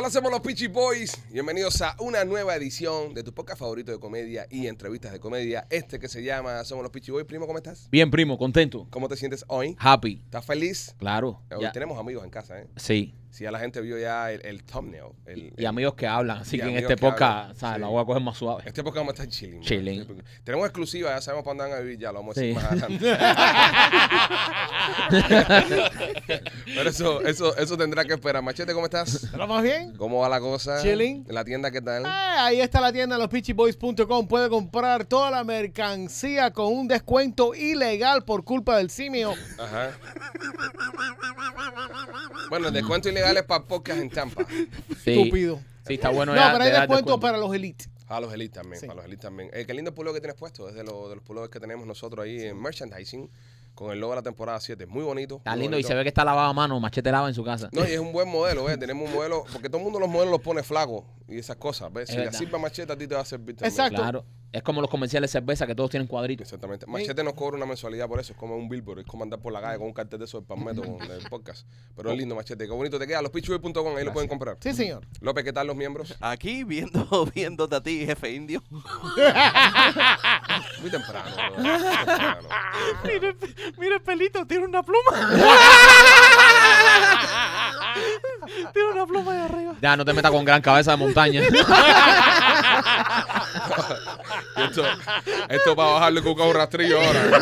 Hola, somos los Peachy Boys. Bienvenidos a una nueva edición de tu podcast favorito de comedia y entrevistas de comedia. Este que se llama Somos los Peachy Boys. Primo, ¿cómo estás? Bien, primo, contento. ¿Cómo te sientes hoy? Happy. ¿Estás feliz? Claro. Hoy Ya- tenemos amigos en casa, ¿eh? Sí. Si ya la gente vio ya el, el thumbnail. El, Y amigos que hablan. Así Y que en este podcast, ¿sabes? sí. La voy a coger más suave. Este podcast vamos a estar chilling. ¿no? Chilling. Sí, porque Tenemos exclusiva, ya sabemos para dónde van a vivir, ya lo vamos a decir Sí. más adelante. Pero eso, eso, eso tendrá que esperar. Machete, ¿cómo estás? ¿Pero más bien? ¿Cómo va la cosa? Chilling. ¿En la tienda qué tal? Ah, ahí está la tienda lospitchyboys.com. Puede comprar toda la mercancía con un descuento ilegal por culpa del simio. Ajá. Bueno, el descuento ilegal es para podcast en Tampa. Sí. Estúpido. Sí, está bueno No, ya pero hay de descuento para los elite. A los elites también, Sí. para los elites también. Eh, qué lindo pullover que tienes puesto, es de, lo- de los pullovers que tenemos nosotros ahí en merchandising con el logo de la temporada 7. Muy bonito. Está muy lindo y se ve que está lavado a mano. Machete lava en su casa. No, y es un buen modelo, ¿ves? Tenemos un modelo, porque todo el mundo los modelos los pone flacos y esas cosas, ¿ves? Es Si le sirve a Machete, a ti te va a servir también. Exacto. Claro. Es como los comerciales de cerveza que todos tienen cuadritos. Exactamente. Machete nos cobra una mensualidad por eso, es como un billboard, es como andar por la calle con un cartel de esos del palmeto con el podcast. Pero es lindo, Machete, qué bonito te queda. Los pichuy.com, ahí lo pueden comprar. Sí, señor. López, ¿qué tal los miembros? Aquí viendo, viéndote a ti, jefe indio. Muy temprano. muy temprano. mira, mira el pelito, tiene una pluma. tiene una pluma ahí arriba. Ya, no te metas con gran cabeza de montaña. Esto, esto para bajarle con un rastrillo ahora.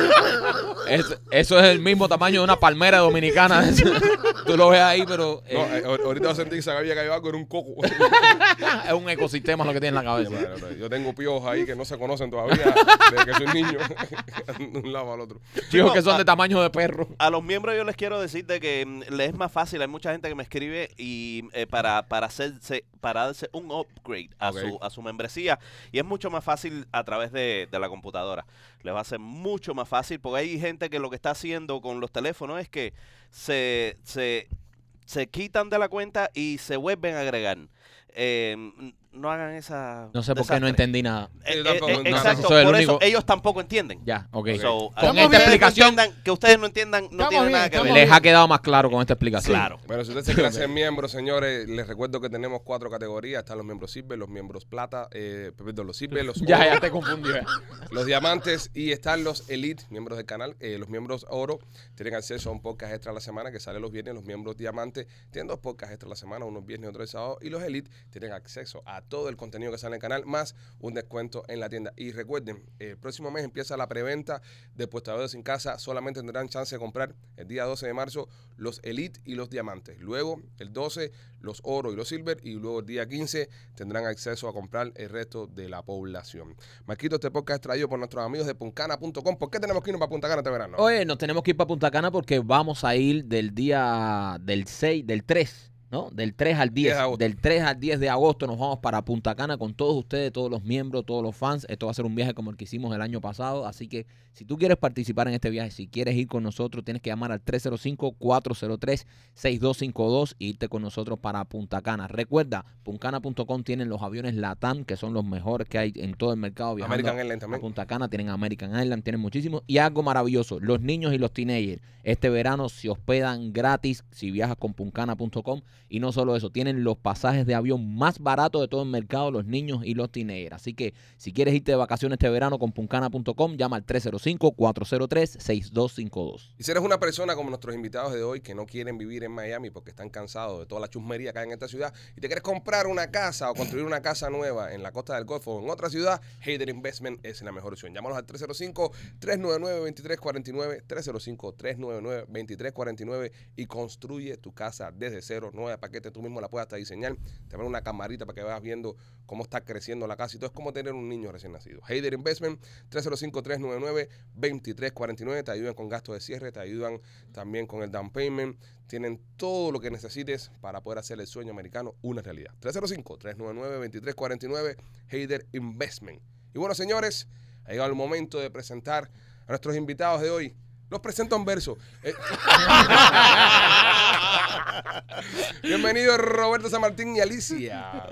Es- eso es el mismo tamaño de una palmera dominicana. Tú lo ves ahí, pero eh, No, eh, ahor- ahorita sentí que se había caído algo en un coco. es un ecosistema lo que tiene en la cabeza. Yo tengo piojos ahí que no se conocen todavía desde que soy niño. de un lado al otro. Chicos que son de tamaño de perro. A los miembros yo les quiero decir de que mm, les es más fácil. Hay mucha gente que me escribe y eh, para, para hacerse para darse un upgrade a, Ok. su, a su membresía. Y es mucho más fácil a través de, de la computadora. Les va a ser mucho más fácil porque hay gente que lo que está haciendo con los teléfonos es que se, se, se quitan de la cuenta y se vuelven a agregar. Eh, no hagan esa. No sé por qué no entendí nada. Eh, tampoco eh, exacto, el por único- eso ellos tampoco entienden. Ya, ok. So, Con esta ustedes explicación- que ustedes no entiendan no Estamos tiene bien, nada que ver. Les ha quedado más claro con esta explicación. Claro. Bueno, si usted se quiere hacer miembro, señores, les recuerdo que tenemos cuatro categorías. Están los miembros silver, los miembros plata, eh, perdón, los silver, los Ya, oro, ya te confundí. eh. los diamantes y están los elite, miembros del canal. Eh, los miembros oro tienen acceso a un podcast extra a la semana que sale los viernes. Los miembros diamantes tienen dos podcasts extra a la semana, unos viernes y otros sábados. Y los elite tienen acceso a todo el contenido que sale en el canal, más un descuento en la tienda. Y recuerden, el próximo mes empieza la preventa de Puestadores sin Casa. Solamente tendrán chance de comprar el día 12 de marzo los elite y los diamantes. Luego, el 12, los oro y los silver. Y luego, el día 15, tendrán acceso a comprar el resto de la población. Marquito, este podcast es traído por nuestros amigos de puncana.com. ¿Por qué tenemos que irnos para Punta Cana este verano? Oye, nos tenemos que ir para Punta Cana porque vamos a ir del día del 6, del 3, ¿no? Del 3 al 10 10. de agosto. Del 3 al 10 de agosto nos vamos para Punta Cana con todos ustedes, todos los miembros, todos los fans. Esto va a ser un viaje como el que hicimos el año pasado. Así que si tú quieres participar en este viaje, si quieres ir con nosotros, tienes que llamar al 305-403-6252 e irte con nosotros para Punta Cana. Recuerda, puncana.com tienen los aviones LATAM, que son los mejores que hay en todo el mercado. viajando American Airlines a también. Punta Cana, tienen American Island, tienen muchísimos. Y algo maravilloso, los niños y los teenagers, este verano se hospedan gratis si viajas con puncana.com. Y no solo eso, tienen los pasajes de avión más baratos de todo el mercado, los niños y los teenagers. Así que si quieres irte de vacaciones este verano con puncana.com, llama al 305-403-6252. Y si eres una persona como nuestros invitados de hoy que no quieren vivir en Miami porque están cansados de toda la chusmería que hay en esta ciudad y te quieres comprar una casa o construir una casa nueva en la costa del Golfo o en otra ciudad, Hayden Investment es la mejor opción. Llámanos al 305-399-2349, 305-399-2349 y construye tu casa desde cero, nueva paquete, tú mismo la puedes diseñar. Te van una camarita para que vayas viendo cómo está creciendo la casa y todo es como tener un niño recién nacido. Hayden Investment, 305-399-2349, te ayudan con gastos de cierre, te ayudan también con el down payment, tienen todo lo que necesites para poder hacer el sueño americano una realidad. 305-399-2349, Hayden Investment. Y bueno, señores, ha llegado el momento de presentar a nuestros invitados de hoy. Los presento en verso. Eh, Bienvenido Roberto San Martín y Alicia.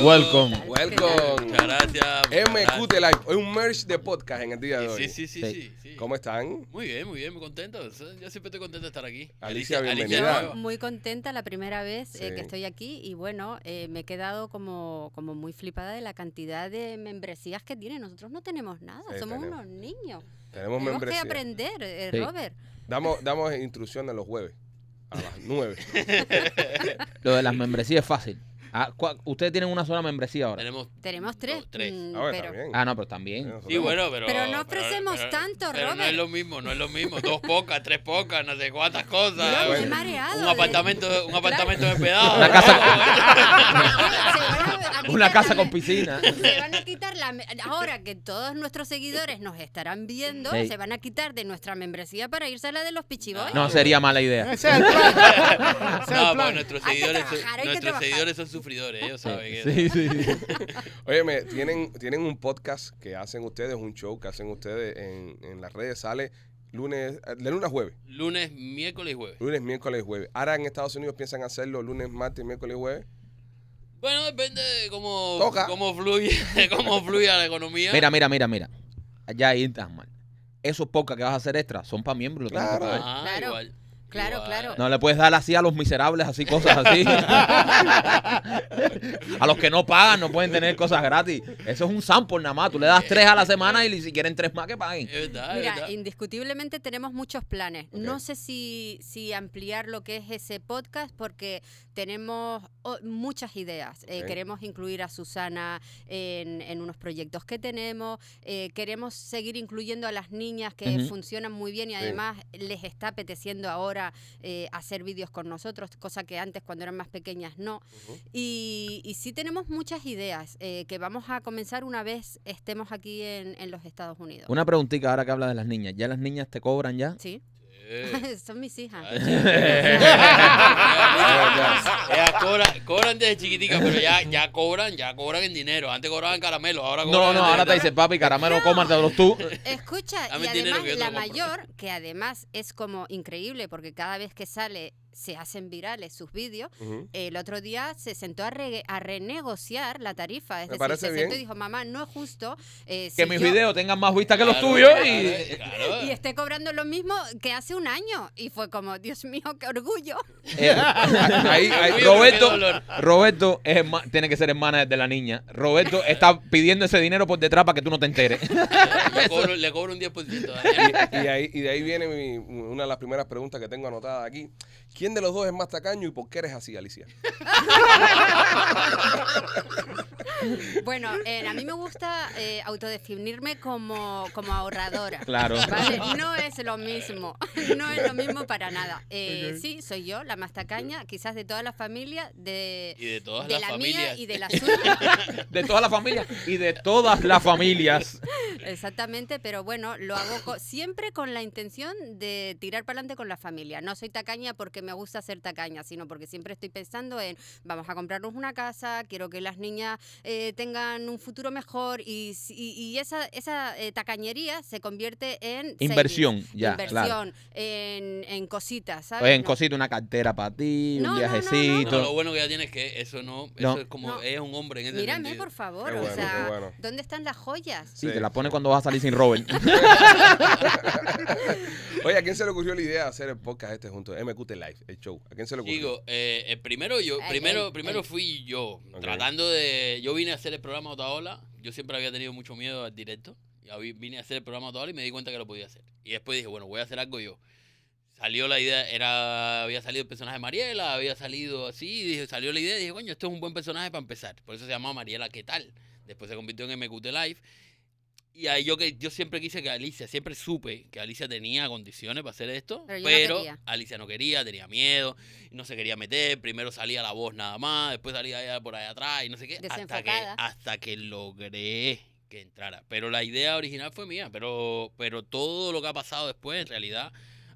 Welcome. Welcome. Muchas gracias. MQT Live. Es un merch de podcast en el día de hoy. Sí, sí, sí, Sí. ¿Cómo están? Muy bien, muy bien, muy contento. Yo siempre estoy contento de estar aquí. Alicia, Alicia bienvenida. Muy contenta la primera vez eh, que estoy aquí y bueno, eh, me he quedado como, como muy flipada de la cantidad de membresías que tiene. Nosotros no tenemos nada, Sí, somos tenemos. unos niños. Tenemos Tenemos que aprender, eh, Sí. Robert. Damos, damos instrucciones los jueves a las 9. Lo de las membresías es fácil. Ah, ¿cuál- Ustedes tienen una sola membresía ahora. Tenemos Tenemos tres, No, tres. mm, A ver, pero también. Ah, no, pero también. Sí, bueno, pero. Pero no ofrecemos tanto, pero no Robert. es lo mismo, no es lo mismo. Dos pocas, tres pocas, no sé cuántas cosas. Me he mareado. un de- apartamento, un apartamento de pedazo. Una casa- Se van a- Una casa la con piscina. Se van a quitar la. me- Ahora que todos nuestros seguidores nos estarán viendo, Sí. se van a quitar de nuestra membresía para irse a la de los Pichiboy. No sería mala idea. Ese es el plan. Ese es el No, plan. pues nuestros Hay que seguidores, son, trabajar, hay que nuestros trabajar. seguidores son sufridores, ellos saben. que- Sí, sí, sí. Óyeme, tienen, tienen un podcast que hacen ustedes, un show que hacen ustedes en, en las redes. Sale lunes, de lunes a jueves. Lunes, miércoles y jueves. Lunes, miércoles y jueves. Ahora en Estados Unidos piensan hacerlo lunes, martes, miércoles y jueves. Bueno, depende de cómo, Toca. cómo fluye, cómo fluye la economía. Mira, mira, mira, mira. Ya ahí estás mal. Esos podcasts que vas a hacer extra son para miembros. lo tienes que Claro. pagar. Ah, Claro. igual. Claro, claro. No le puedes dar así a los miserables, así cosas así. a los que no pagan no pueden tener cosas gratis. Eso es un sample nada más. Tú le das tres a la semana y si quieren tres más que paguen. Es verdad, es Mira, verdad. indiscutiblemente tenemos muchos planes. No sé si, si ampliar lo que es ese podcast porque tenemos muchas ideas. Eh, queremos incluir a Susana en, en unos proyectos que tenemos. Eh, queremos seguir incluyendo a las niñas que funcionan muy bien y además les está apeteciendo ahora eh, hacer vídeos con nosotros, cosa que antes cuando eran más pequeñas no. Y sí tenemos muchas ideas eh, que vamos a comenzar una vez estemos aquí en, en los Estados Unidos. Una preguntita ahora que habla de las niñas. ¿Ya las niñas te cobran ya? Sí, Eh. son mis hijas. Ellas cobran, cobran desde chiquiticas, pero ya, ya cobran, ya cobran en dinero. Antes cobraban caramelo, ahora cobran No, no, ahora te dinero. dice, papi, caramelo, cómatelos tú. Escucha, Dame y además la mayor, que además es como increíble porque cada vez que sale se hacen virales sus vídeos, el otro día se sentó a, re- a renegociar la tarifa. Es Me decir, parece se sentó bien. y dijo, mamá, no es justo eh, Que si mis yo- videos tengan más vistas que los tuyos claro, y... claro. Y esté cobrando lo mismo que hace un año. Y fue como, Dios mío, qué orgullo. Eh, ahí, ahí, Qué Roberto. Roberto es tiene que ser hermana de la niña. Roberto está pidiendo ese dinero por detrás para que tú no te enteres. Le cobro, le cobro un 10%. Daniel. Y, y ahí, y de ahí viene mi- una de las primeras preguntas que tengo anotadas aquí. ¿Quién de los dos es más tacaño y por qué eres así, Alicia? Bueno, eh, a mí me gusta eh, autodefinirme como, como ahorradora. Claro. ¿vale? No es lo mismo, no es lo mismo para nada. Eh, Sí, soy yo, la más tacaña, quizás de toda la familia, de, Y de todas de las la mía familias. y de la suya. De toda la familia y de todas las familias. Exactamente, pero bueno, lo hago co- siempre con la intención de tirar para adelante con la familia. No soy tacaña porque me gusta ser tacaña, sino porque siempre estoy pensando en vamos a comprarnos una casa, quiero que las niñas eh, tengan un futuro mejor y, si- y, y esa, esa eh, tacañería se convierte en Inversión, ya, inversión, claro. en, en cositas, en No. cosita, una cartera para ti, No, un no, no, no. viajecito. No, lo bueno que ya tienes es que eso no, eso es como, No. es un hombre en ese Mírame, sentido. por favor, o sea, bueno. ¿dónde están las joyas? Sí, Sí. te la pone cuando vas a salir sin Robert. Oye, ¿a quién se le ocurrió la idea de hacer el podcast este junto? MQT Live, el show. ¿A quién se le ocurrió? Digo, eh, eh, primero yo, El- primero, el- primero el- fui yo, Ok. tratando de, yo vine a hacer el programa Otaola, yo siempre había tenido mucho miedo al directo, y ahí vine a hacer el programa Otaola y me di cuenta que lo podía hacer. Y después dije, bueno, voy a hacer algo yo. Salió la idea, era, había salido el personaje de Mariela, había salido así, y dije, salió la idea y dije, coño, esto es un buen personaje para empezar. Por eso se llamaba Mariela, ¿qué tal? Después se convirtió en MQT Live. Y ahí yo que yo siempre quise que Alicia, siempre supe que Alicia tenía condiciones para hacer esto, Pero no. Alicia no quería, tenía miedo, no se quería meter, primero salía la voz nada más, después salía ella por allá atrás y no sé qué, hasta que, hasta que logré que entrara. Pero la idea original fue mía, pero, pero todo lo que ha pasado después en realidad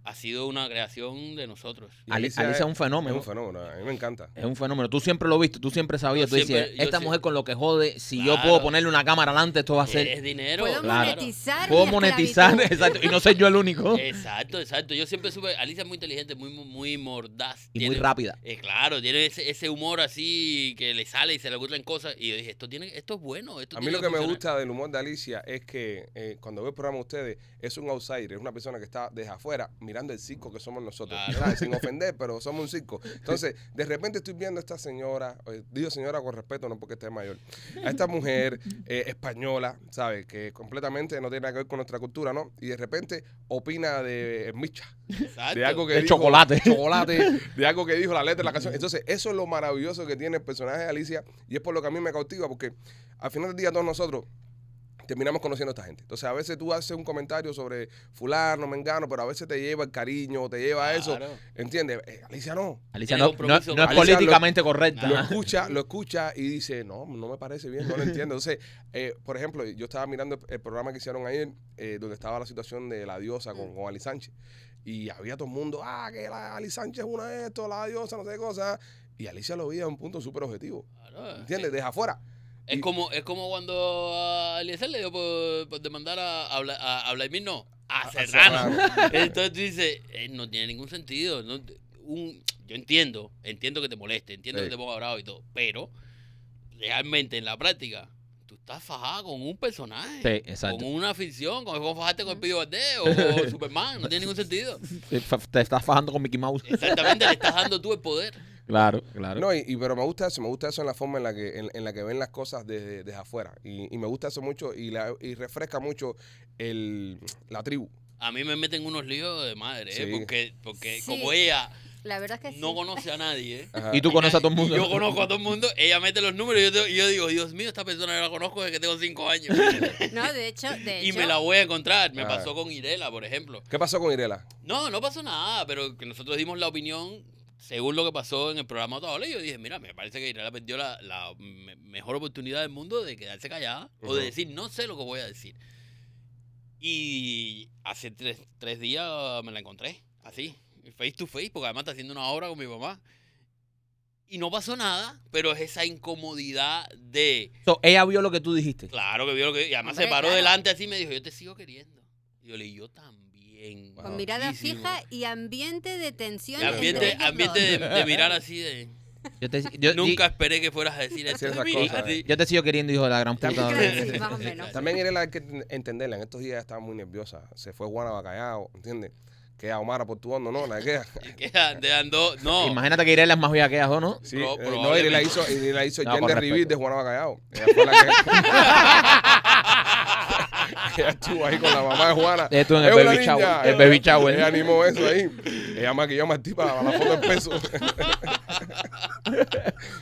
ha sido una creación de nosotros. Alicia es un Es fenómeno. un fenómeno, a mí me encanta. Es un fenómeno. Tú siempre lo viste, tú siempre sabías. Yo tú siempre- yo esta mujer con lo que jode, si yo puedo ponerle una cámara adelante, esto va a ser. Es dinero. Puedo Claro. monetizar. Puedo monetizar, esclavitud. exacto. Y no soy yo el único. Exacto, exacto. Yo siempre supe, Alicia es muy inteligente, muy, muy, mordaz. Y Tiene- muy rápida. Eh, claro, tiene ese, ese humor así que le sale y se le ocurren cosas. Y yo dije, esto tiene, esto es bueno. Esto A mí lo que me gusta del humor de Alicia es que eh, cuando veo el programa de ustedes, es un outsider, es una persona que está desde afuera mirando el circo que somos nosotros. Claro. ¿sabes? Sin ofender, pero somos un circo. Entonces, de repente estoy viendo a esta señora, eh, digo señora con respeto, no porque esté mayor, a esta mujer eh, española, ¿sabes? Que completamente no tiene nada que ver con nuestra cultura, ¿no? Y de repente opina de Micha, Exacto. de algo que De dijo- chocolate. chocolate, de algo que dijo la letra de la canción. Entonces, eso es lo maravilloso que tiene el personaje de Alicia y es por lo que a mí me cautiva, porque al final del día todos nosotros terminamos conociendo a esta gente. Entonces, a veces tú haces un comentario sobre fulano, mengano, pero a veces te lleva el cariño, te lleva a eso. ¿Entiendes? Eh, Alicia no. Alicia no, no, es Alicia políticamente correcta. Lo escucha, lo escucha y dice, no, no me parece bien, no lo entiendo. Entonces, eh, por ejemplo, yo estaba mirando el, programa que hicieron ayer, eh, donde estaba la situación de la diosa con, con Ali Sánchez. Y había todo el mundo, ah, que la Ali Sánchez es una de esto, la diosa, no sé qué cosa. Y Alicia lo veía de un punto súper objetivo. ¿Entiendes? Desde afuera. Es Y- como, es como cuando a Eliezer le dio por, por demandar a, a, a, a Vladimir, no, a A Serrano. Serrano. Entonces tú dices, eh, no tiene ningún sentido. no- un, yo entiendo, entiendo que te moleste, entiendo Sí. que te ponga bravo y todo, pero realmente en la práctica, tú estás fajada con un personaje. Sí, exacto. Con una ficción, como como fajaste con el Pío Valdés o con Superman, no tiene ningún sentido. Te estás fajando con Mickey Mouse. Exactamente, le estás dando tú el poder. Claro, claro. No, y, y- pero me gusta eso, me gusta eso en la forma en la que, en, en la que ven las cosas desde, desde afuera. Y, y me gusta eso mucho y, la- y refresca mucho el, la tribu. A mí me meten unos líos de madre, ¿eh? Porque, porque Sí. como ella La verdad es que no sí. conoce a nadie, ¿eh? Y tú conoces a todo el mundo. Y Yo conozco a todo el mundo, ella mete los números y yo, te- y yo digo, Dios mío, esta persona yo la conozco desde que tengo cinco años. No, de hecho, de y hecho, me la voy a encontrar. Me Ah. pasó con Irela, por ejemplo. ¿Qué pasó con Irela? No, no pasó nada, pero que nosotros dimos la opinión según lo que pasó en el programa. Y yo dije, mira, me parece que Irela perdió la, la me- mejor oportunidad del mundo de quedarse callada o de decir, no sé lo que voy a decir. Y hace tres, tres días me la encontré, así, face to face, porque además está haciendo una obra con mi mamá. Y no pasó nada, pero es esa incomodidad de, So, ella vio lo que tú dijiste. claro que vio lo que... Y además Hombre, se paró claro. delante así y me dijo, yo te sigo queriendo. Y yo le dije, yo también. con mirada muchísimo". fija y ambiente de tensión. Y ambiente, ambiente de, de mirar así de... Yo te, yo, Nunca esperé que fueras a decir esas mí, cosas. así. yo te sigo queriendo, hijo de la gran puta. Claro, sí, más o menos. También Irela hay que entenderla. En estos días estaba muy nerviosa. Se fue Juana Bacallao, ¿entiendes? Queda Omara por tu hondo, ¿no? La queda. No, Imagínate que Irela es más vieja que ella, ¿o no? Sí, Pro- eh, no, probablemente. Irela hizo, Irela hizo No, Jen de de Juana Bacallao. Ella fue la que... ella estuvo ahí con la mamá de Juana. Estuvo en el Es baby shower, el baby shower. Ella animó eso ahí. Ella maquilló a Martí para la foto del peso.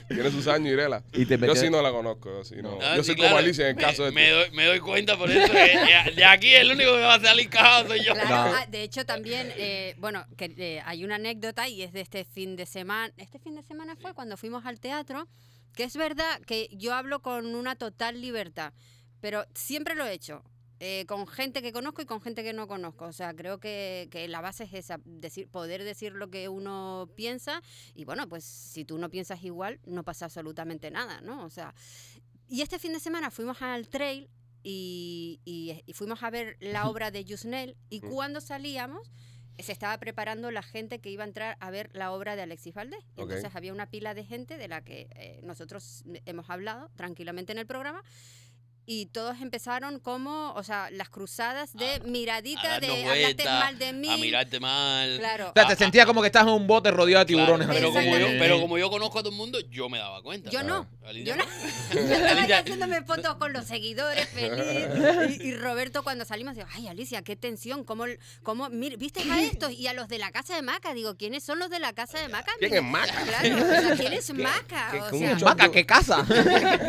Tiene sus años, Irela. Y te Yo sí no la conozco. Yo, sí no. Ah, yo sí, soy claro. como Alicia en el Me- caso de me, doy, me doy cuenta por eso que de, aquí el único que va a salir cagado soy yo. Claro, No. ah, de hecho también, eh, bueno, que, eh, hay una anécdota y es de este fin de semana. Este fin de semana fue cuando fuimos al teatro, que es verdad que yo hablo con una total libertad, pero siempre lo he hecho. Eh, con gente que conozco y con gente que no conozco. O sea, creo que, que la base es esa, decir, poder decir lo que uno piensa. Y bueno, pues si tú no piensas igual, no pasa absolutamente nada, ¿no? O sea, y este fin de semana fuimos al trail y, y- y fuimos a ver la obra de Yusnel y cuando salíamos se estaba preparando la gente que iba a entrar a ver la obra de Alexis Valdés. Entonces había una pila de gente de la que eh, nosotros hemos hablado tranquilamente en el programa. Y todos empezaron como, o sea, las cruzadas de A- miradita, a de vuelta, mal de mí. A mirarte mal. Claro. O sea, te sentías como que estás en un bote rodeado de Claro, tiburones. pero, así. como yo, pero como yo conozco a todo el mundo, yo me daba cuenta. Yo no. Yo no. Yo estaba haciéndome fotos con los seguidores, feliz. Y, y Roberto, cuando salimos, digo, ay, Alicia, qué tensión. ¿Cómo, cómo mir- ¿Viste a estos? Y a los de la casa de Maca. Digo, ¿quiénes son los de la casa de Maca? ¿Quién es Maca? Claro, o sea, ¿quién es Maca? qué- O sea, Maca, ¿qué casa?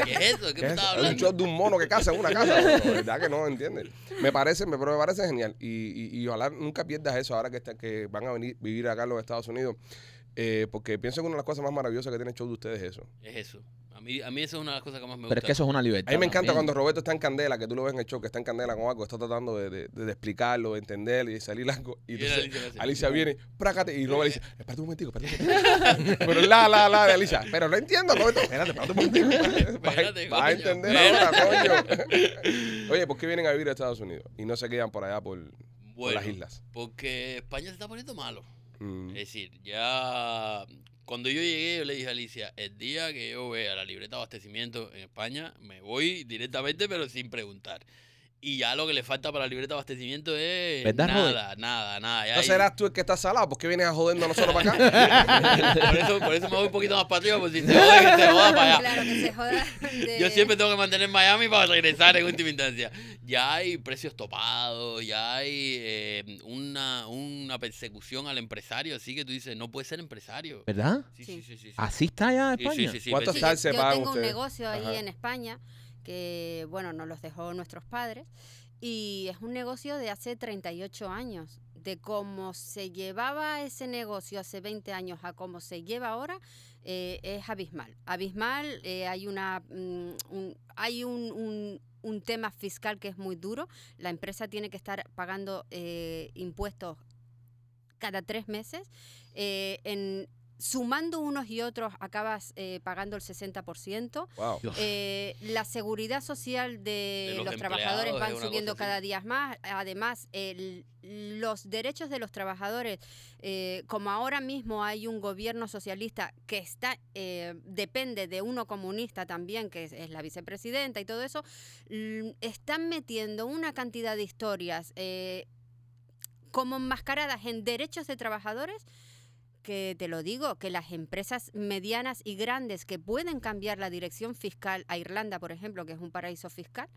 ¿Qué es eso? ¿De ¿Qué ¿Qué me es estás eso? Es un hablando? show de un mono que caza en una casa. Verdad que no, ¿entiendes? Me parece, me, me parece genial. Y, y, y ojalá nunca pierdas eso ahora que, está- que van a venir vivir acá en los Estados Unidos. Eh, porque pienso que una de las cosas más maravillosas que tiene el show de ustedes es eso. Es eso. A mí, a mí eso es una de las cosas que más me gusta. Pero es que eso es una libertad. A mí me encanta también. cuando Roberto está en candela, que tú lo ves en el show, que está en candela con algo, está tratando de, de- de explicarlo, de entender y de salir algo. Y Y entonces Alicia viene, prácate, y Robert dice, espérate un momentico, espérate un momentico. Pero la, la, la de Alicia, pero no entiendo, Roberto, espérate, espérate un momentico. Espérate, Vas a entender ahora, coño. Oye, ¿por qué vienen a vivir a Estados Unidos y no se quedan por allá por, las islas? Porque España se está poniendo malo. Mm. Es decir, ya cuando yo llegué, yo le dije a Alicia, el día que yo vea la libreta de abastecimiento en España, me voy directamente, pero sin preguntar. Y ya lo que le falta para la libreta de abastecimiento es ¿Verdad, nada, nada, nada. Ya ¿No serás tú el que está salado? ¿Por qué vienes a jodernos a nosotros para acá? por, eso, por eso me voy un poquito más para arriba, por si se joda, que se joda para allá. Claro, que se joda. de- Yo siempre tengo que mantener Miami para regresar en última instancia. Ya hay precios topados, ya hay eh, una, una persecución al empresario, así que tú dices, no puedes ser empresario. ¿Verdad? Sí, Sí. sí, sí, sí. sí. Así está ya España. sí, sí, sí, ¿Cuántos Sí, persigue- tal se yo pagan tengo un ustedes? negocio ahí Ajá. en España que, bueno, nos los dejó nuestros padres y es un negocio de hace 38 años. De cómo se llevaba ese negocio hace 20 años a cómo se lleva ahora, eh, es abismal. Abismal, eh, hay, una, mm, un, hay un, un- tema fiscal que es muy duro. La empresa tiene que estar pagando eh, impuestos cada tres meses. En, sumando unos y otros, acabas eh, pagando el 60%. Wow. Eh, la seguridad social de, De los los, trabajadores van subiendo cada día más. Además, el- los derechos de los trabajadores, eh, como ahora mismo hay un gobierno socialista que está eh, depende de uno comunista también, que es, es la vicepresidenta y todo eso, l- están metiendo una cantidad de historias eh, como enmascaradas en derechos de trabajadores que te lo digo, que las empresas medianas y grandes que pueden cambiar la dirección fiscal a Irlanda, por ejemplo, que es un paraíso fiscal,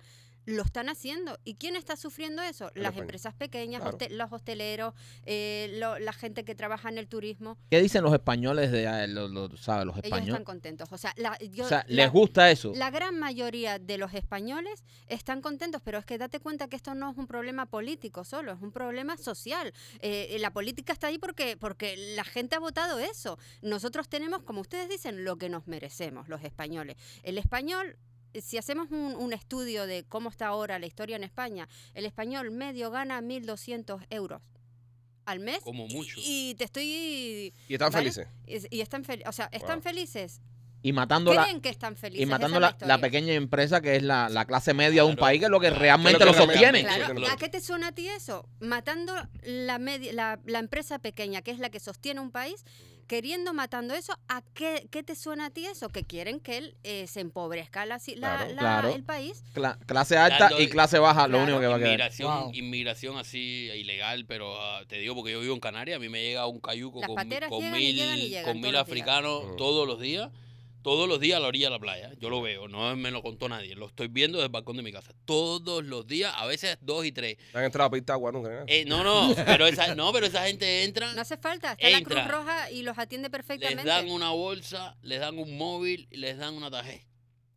lo están haciendo. ¿Y quién está sufriendo eso? Las España. empresas pequeñas, Claro. hoste- los hosteleros, eh, lo- la gente que trabaja en el turismo. ¿Qué dicen los españoles de eh, los, los- ¿sabes? Los Ellos están españoles? contentos. O sea, la, yo- O sea, la- ¿les gusta eso? la gran mayoría de los españoles están contentos, pero es que date cuenta que esto no es un problema político solo, es un problema social. Eh, la política está ahí porque, porque la gente ha votado eso. Nosotros tenemos, como ustedes dicen, lo que nos merecemos, los españoles. El español, eh, si hacemos un, un estudio de cómo está ahora la historia en España, el español medio gana 1.200 euros al mes. Como mucho. Y, y te estoy... Y están ¿Vale? felices. Y, y están, fel- o sea, están Wow. felices. Y matando la, Creen que están felices. y matando la, la pequeña empresa que es la, la clase media de un país que es lo que claro. realmente Que lo sostiene. Claro. ¿a qué te suena a ti eso? Matando la, media, la, la empresa pequeña, que es la que sostiene un país, queriendo, matando eso, ¿a qué, qué te suena a ti eso? Que quieren que él eh, se empobrezca la, la- Claro. la- Claro. el país. Cla- clase alta Dando- y clase baja, lo único que va a quedar. Inmigración, Wow. inmigración así ilegal, pero ah, te digo porque yo vivo en Canarias, a mí me llega un cayuco Las con, y mil, llegan y llegan con todos mil los días. africanos Ujú. todos los días, todos los días a la orilla de la playa. Yo lo veo, no me lo contó nadie, lo estoy viendo desde el balcón de mi casa. Todos los días, a veces dos y tres. No han entrado a pedir agua nunca. ¿no? Eh, no, no, pero esa, no, pero esa gente entra, No hace falta, está la Entra. Cruz Roja y los atiende les perfectamente. dan una bolsa, les dan un móvil, y les dan una tarjeta,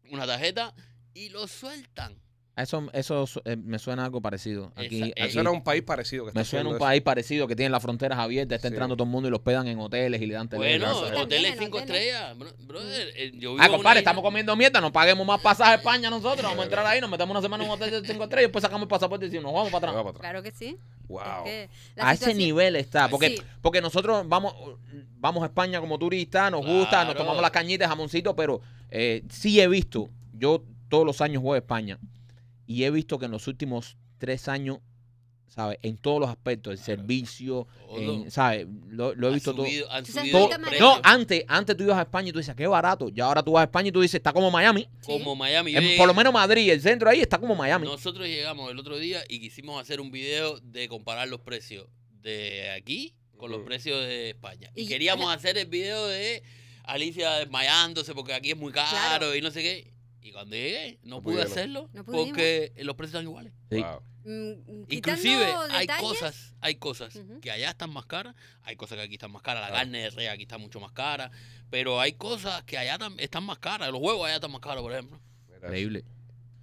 una tarjeta y los sueltan. Eso, eso eh, me suena algo parecido. Aquí, Esa- aquí Eso era un país parecido que está me suena un eso. país parecido que tiene las fronteras abiertas, está Sí. entrando todo el mundo y los pedan en hoteles y le dan teléfono. Bueno, hoteles cinco estrellas, bro- brother. eh, yo vivo Ah, compadre, isla- estamos comiendo mierda, no paguemos más pasaje a España nosotros, vamos a entrar ahí, nos metemos una semana en un hotel de cinco estrellas y después sacamos el pasaporte y decimos, nos vamos para atrás. para atrás. Claro que sí. Wow. Es que la A ese nivel está, porque, Sí. porque nosotros vamos, vamos a España como turistas, nos gusta, nos tomamos las cañitas, jamoncito, pero eh, sí he visto, yo todos los años voy a España y he visto que en los últimos tres años, ¿sabes? En todos los aspectos, el servicio, en- ¿sabes? Lo, lo he visto todo. han subido no, antes, antes tú ibas a España y tú dices, qué barato. Y ahora tú vas a España y tú dices, está como Miami. Sí. como Miami. En- por lo menos Madrid, el centro ahí está como Miami. Nosotros llegamos el otro día y quisimos hacer un video de comparar los precios de aquí con los Ujú. precios de España. Y, Y- queríamos hacer el video de Alicia desmayándose porque aquí es muy caro Claro. y no sé qué. Y cuando llegué, no, No pude pudieron. hacerlo No porque los precios están iguales. Sí. Wow. Mm, Inclusive hay detalles, cosas, hay cosas que allá están más caras, hay cosas que aquí están más caras, la Claro. carne de res aquí está mucho más cara, pero hay cosas que allá están más caras, los huevos allá están más caros, por ejemplo. Increíble.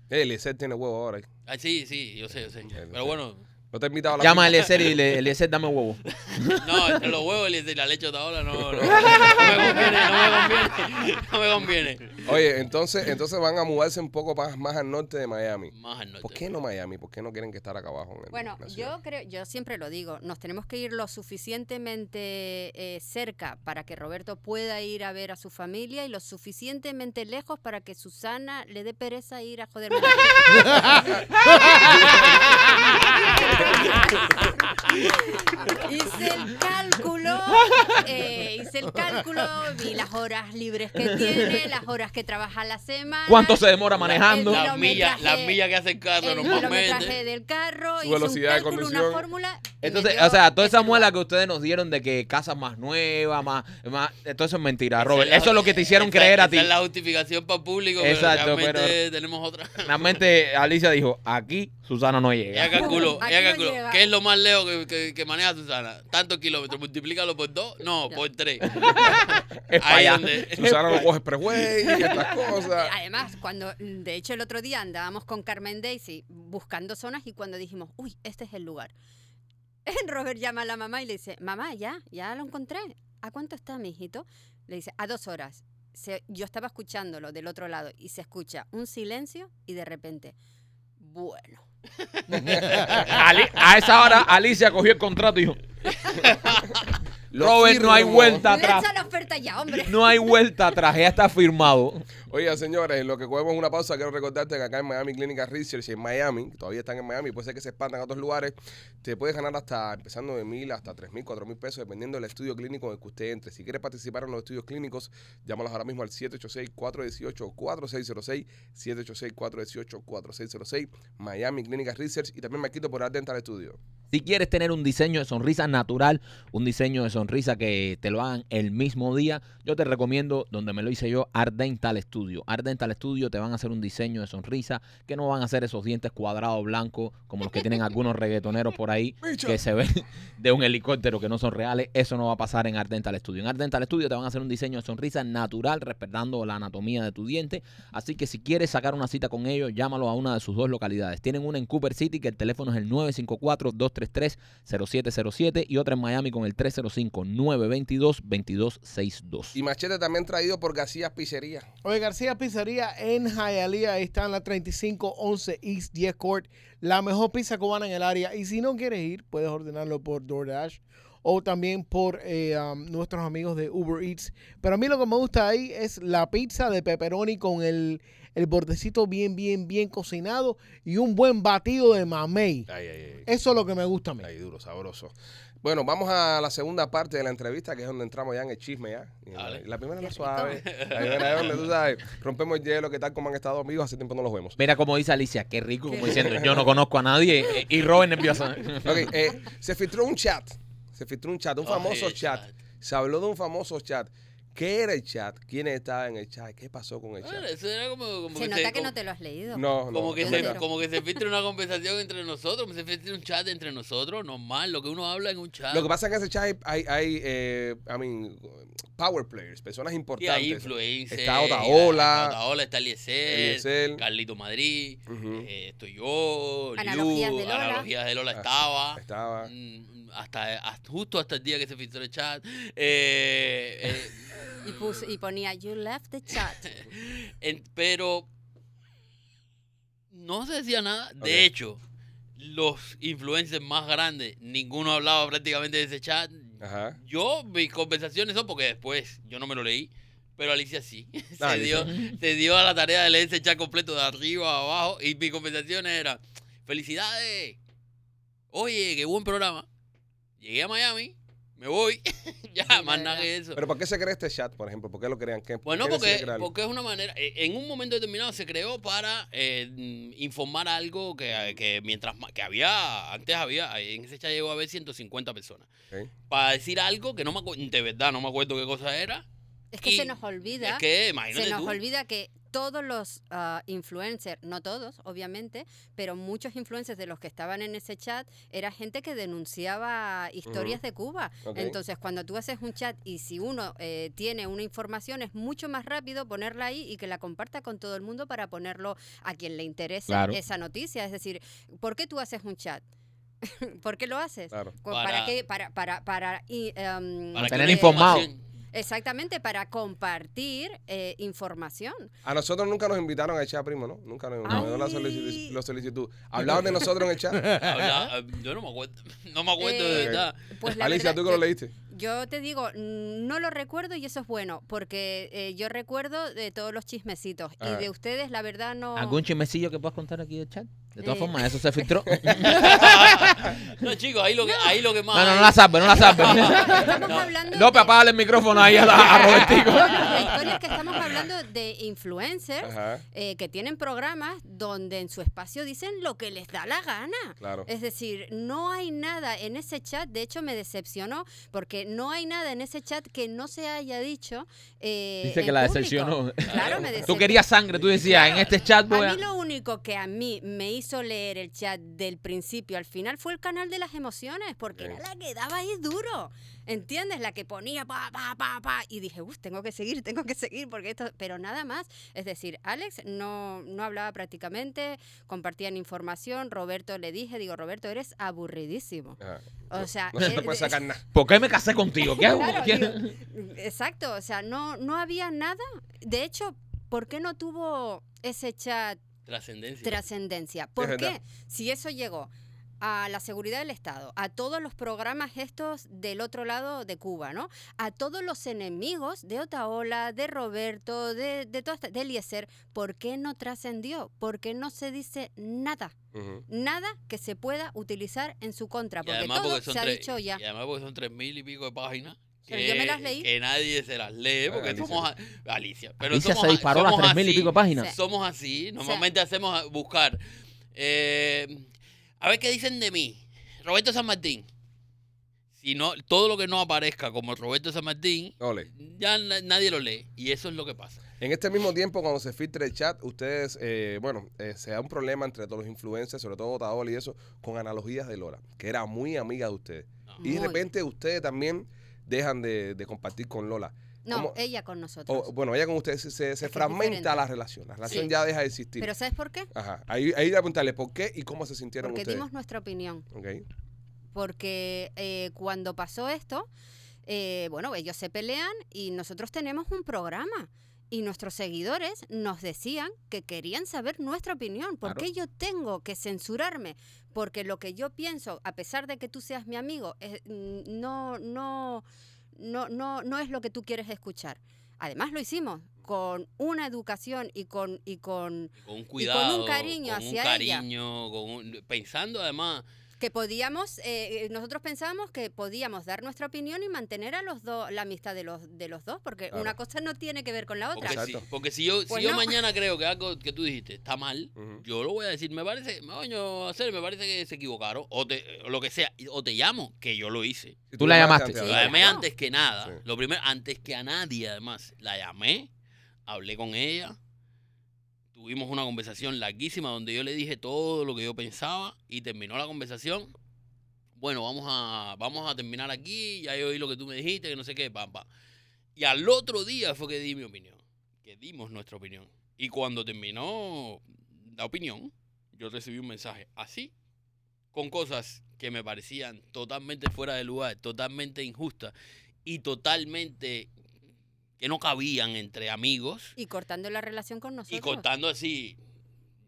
Eh, Eliezer tiene huevo ahora. ahí. Ah, sí, sí, yo sé, yo sé. Pero bueno, No te he invitado a la Llama a? Eliezer y le, Eliezer, dame huevo. no, entre los huevos y la leche de ahora no, no, no me conviene, no me conviene, no me conviene. Oye, entonces, entonces van a mudarse un poco más, más al norte de Miami. Más al norte. ¿Por qué no Miami? ¿Por qué no quieren que estar acá abajo? en el- Bueno, en yo creo, yo siempre lo digo, nos tenemos que ir lo suficientemente eh, cerca para que Roberto pueda ir a ver a su familia y lo suficientemente lejos para que Susana le dé pereza ir a joderme. hice el cálculo, eh, hice el cálculo, vi las horas libres que tiene, las horas que trabaja la semana. ¿Cuánto se demora manejando? Las millas, las millas que hace el carro el normalmente. del carro, Su velocidad de una conducción. fórmula. Entonces, o sea, toda esa muela que ustedes nos dieron de que casas más nuevas, más, más, todo eso es mentira, Robert. Esa Eso es lo que te hicieron esa- creer a esa ti. es la justificación para el público, Exacto, pero pero- tenemos otra. Realmente Alicia dijo, aquí Susana no llega. Ella calculó, Aquí ella no calculó. llega. ¿Qué es lo más lejos que, que- que maneja Susana? Tantos kilómetros, multiplícalo por dos, no, Ya. por tres. Es Ahí allá. donde- Susana no coge expressway y estas cosas. Además, cuando, de hecho, el otro día andábamos con Carmen Daisy buscando zonas y cuando dijimos, uy, este es el lugar. Robert llama a la mamá y le dice, mamá, ya, ya lo encontré. ¿A cuánto está, mi hijito? Le dice, a dos horas. Se- yo estaba escuchándolo del otro lado y se escucha un silencio y de repente, bueno. A esa hora Alicia cogió el contrato y dijo, Lo Robert, no hay vuelta atrás. Lanza la oferta ya, hombre. No hay vuelta atrás, ya está firmado. Oiga, señores, en lo que cogemos una pausa, quiero recordarte que acá en Miami Clinical Research y en Miami, que todavía están en Miami, puede ser que se expandan a otros lugares, te puedes ganar hasta, empezando de mil hasta tres mil, cuatro mil pesos, dependiendo del estudio clínico en el que usted entre. Si quiere participar en los estudios clínicos, llámalos ahora mismo al 786-418-4606, 786-418-4606, Miami Clinical Research y también me quito por Art Dental Studio. Si quieres tener un diseño de sonrisa natural, un diseño de sonrisa que te lo hagan el mismo día, yo te recomiendo donde me lo hice yo, Art Dental Studio. Art Dental Studio te van a hacer un diseño de sonrisa que no van a hacer esos dientes cuadrados blancos como los que tienen algunos reggaetoneros por ahí que se ven de un helicóptero que no son reales. Eso no va a pasar en Art Dental Studio. En Art Dental Studio te van a hacer un diseño de sonrisa natural respetando la anatomía de tu diente. Así que si quieres sacar una cita con ellos, llámalo a una de sus dos localidades. Tienen una en Cooper City que el teléfono es el 954-233-0707 y otra en Miami con el 305-922-2262. Y Machete también traído por García Pizzería. Oye, García Pizzería en Hialeah, ahí está en la 3511 East 10 Court, la mejor pizza cubana en el área. Y si no quieres ir, puedes ordenarlo por DoorDash o también por eh, um, nuestros amigos de Uber Eats. Pero a mí lo que me gusta ahí es la pizza de pepperoni con el, el bordecito bien, bien, bien cocinado y un buen batido de mamey. Ay, ay, ay. Eso es lo que me gusta a mí. Ahí duro, sabroso. Bueno, vamos a la segunda parte de la entrevista, que es donde entramos ya en el chisme ya. La-. La primera es Qué suave. La primera es donde tú sabes, rompemos el hielo, qué tal, cómo han estado amigos, hace tiempo no los vemos. Mira como dice Alicia, qué rico, como diciendo, yo no conozco a nadie eh, y Robert nerviosa. Ok, eh, se filtró un chat, se filtró un chat, un famoso chat. chat. Se habló de un famoso chat. ¿Qué era el chat? ¿Quiénes estaban en el chat? ¿Qué pasó con el Bueno, chat? eso era como, como Se que nota se, que como, no te lo has leído. No, no. como que no, se, como que se filtra una conversación entre nosotros, se filtra un chat entre nosotros, normal, lo que uno habla en un chat. Lo que pasa es que en ese chat hay, hay, hay, eh, I mean, power players, personas y importantes. hay influencers. Está Otaola, Está Otaola, está Eliezer. Carlito Madrid, eh, estoy yo, Analogías Liu, de Lola. Analogías de Lola Ah, estaba. Estaba. Mm, Hasta, hasta- justo hasta el día que se filtró el chat. Eh, eh, Y, puso- y ponía, you left the chat. en- pero no se decía nada. De hecho, los influencers más grandes, ninguno hablaba prácticamente de ese chat. Ajá. Yo, mis conversaciones son porque después yo no me lo leí, pero Alicia sí. se, Ah, dio, se dio a la tarea de leer ese chat completo de arriba a abajo y mis conversaciones eran, felicidades, oye, qué buen programa. Llegué a Miami, me voy, ya, Sí, más nada que eso. Pero ¿por qué se crea este chat, por ejemplo? ¿Por qué lo crean? ¿Qué, Bueno, qué decide porque, es una manera, eh, en un momento determinado se creó para eh, mm, informar algo que, que mientras que había, antes había, en ese chat llegó a haber 150 personas. Para decir algo que no me acuerdo, de verdad no me acuerdo qué cosa era. Es que Y se nos olvida. Es que, imagínate Se nos tú. olvida que todos los ah, influencers, no todos, obviamente, pero muchos influencers de los que estaban en ese chat era gente que denunciaba historias de Cuba. Entonces, cuando tú haces un chat y si uno eh, tiene una información, es mucho más rápido ponerla ahí y que la comparta con todo el mundo para ponerlo a quien le interese Claro. esa noticia. Es decir, ¿por qué tú haces un chat? ¿Por qué lo haces? Claro. Para- ¿Para, qué? Para, para, para, y, em, Para que Tener informado. Exactamente, para compartir eh, información. A nosotros nunca nos invitaron al chat, primo, ¿no? Nunca nos nos dio la solicitud. la solicitud. Hablaban de nosotros en el chat. Habla- eh, yo no me acuerdo, no me acuerdo de Eh, verdad. Pues la Alicia, verdad, tú que lo leíste. Yo te digo, no lo recuerdo y eso es bueno, porque eh, yo recuerdo de todos los chismecitos y de ustedes, la verdad, no. ¿Algún chismecillo que puedas contar aquí del chat? De todas Eh. formas, eso se filtró. No, chicos, ahí lo que, ahí lo que más. No, no, no la salve, no la salve. Estamos No. hablando. López, de- apágale el micrófono ahí a, la- a Robertico. La historia es que estamos hablando de influencers eh, que tienen programas donde en su espacio dicen lo que les da la gana. claro. Es decir, no hay nada en ese chat, de hecho me decepcionó, porque no hay nada en ese chat que no se haya dicho. eh, Dice en que la público. decepcionó. Claro, me Tú decepcionó. querías sangre, tú decías, en este chat voy A a... mí lo único que a mí me hizo leer el chat del principio al final fue el canal de las emociones, porque era la que daba ahí duro. ¿Entiendes? La que ponía pa, pa, pa, pa. Y dije, uff, tengo que seguir, tengo que seguir, porque esto. Pero nada más. Es decir, Alex no, no hablaba prácticamente, compartían información. Roberto le dije, digo, Roberto, eres aburridísimo. Ajá. O sea, No se eh, te puede eh, sacar nada. ¿Por qué me casé contigo? ¿Qué hago? Claro, ¿Qué- digo, exacto, o sea, no, no había nada. De hecho, ¿por qué no tuvo ese chat Trascendencia. trascendencia? ¿Por qué? Si eso llegó a la seguridad del Estado, a todos los programas estos del otro lado de Cuba, ¿no? A todos los enemigos de Otaola, de Roberto, de, de, toda esta- de Eliezer, ¿por qué no trascendió? ¿Por qué no se dice nada? Nada que se pueda utilizar en su contra, porque además todo porque son se ha dicho ya. y además porque son tres mil y pico de páginas. Pero yo me las leí. Que nadie se las lee porque Alicia. somos a- Alicia. Pero Alicia somos se disparó las tres mil y así. pico páginas. Sí. Somos así. Normalmente hacemos buscar. eh, a ver qué dicen de mí. Roberto San Martín. Si no, todo lo que no aparezca como Roberto San Martín, Ole. ya na- nadie lo lee. Y eso es lo que pasa. En este mismo tiempo, cuando se filtre el chat, ustedes, eh, bueno, eh, se da un problema entre todos los influencers, sobre todo Taola y eso, con analogías de Lola, que era muy amiga de ustedes. No. Y de repente ustedes también dejan de, de compartir con Lola. No, ¿Cómo? ella con nosotros. O, bueno, ella con ustedes se, se, fragmenta diferente. la relación. La relación Sí. ya deja de existir. Pero ¿sabes por qué? Ajá. Ahí, ahí preguntarle por qué y cómo se sintieron Porque ustedes. dimos nuestra opinión. Ok. Porque eh, cuando pasó esto, eh, bueno, ellos se pelean y nosotros tenemos un programa. Y nuestros seguidores nos decían que querían saber nuestra opinión. ¿Por Claro. qué yo tengo que censurarme? Porque lo que yo pienso, a pesar de que tú seas mi amigo, es- mm, no, no, no, no, no es lo que tú quieres escuchar. Además lo hicimos con una educación y con, y con Con un cuidado. cariño con un hacia ella. cariño, con un- pensando además. Que podíamos, eh, nosotros pensábamos que podíamos dar nuestra opinión y mantener a los dos la amistad de los de los dos, porque Claro. una cosa no tiene que ver con la otra. Porque, si, Exacto. porque si yo, si Pues yo mañana creo que algo que tú dijiste está mal, yo lo voy a decir, me parece, coño, hacer, me parece que se equivocaron, o, te, o lo que sea, o te llamo, que yo lo hice. Tú la llamaste antes, La Sí. llamé antes que nada, Sí. lo primero, antes que a nadie además, la llamé, hablé con ella, tuvimos una conversación larguísima donde yo le dije todo lo que yo pensaba y terminó la conversación. Bueno, vamos a, vamos a terminar aquí, ya yo oí lo que tú me dijiste, que no sé qué, pam, pam. Y al otro día fue que di mi opinión, que dimos nuestra opinión. Y cuando terminó la opinión, yo recibí un mensaje así, con cosas que me parecían totalmente fuera de lugar, totalmente injustas y totalmente que no cabían entre amigos Y cortando la relación con nosotros. y cortando así,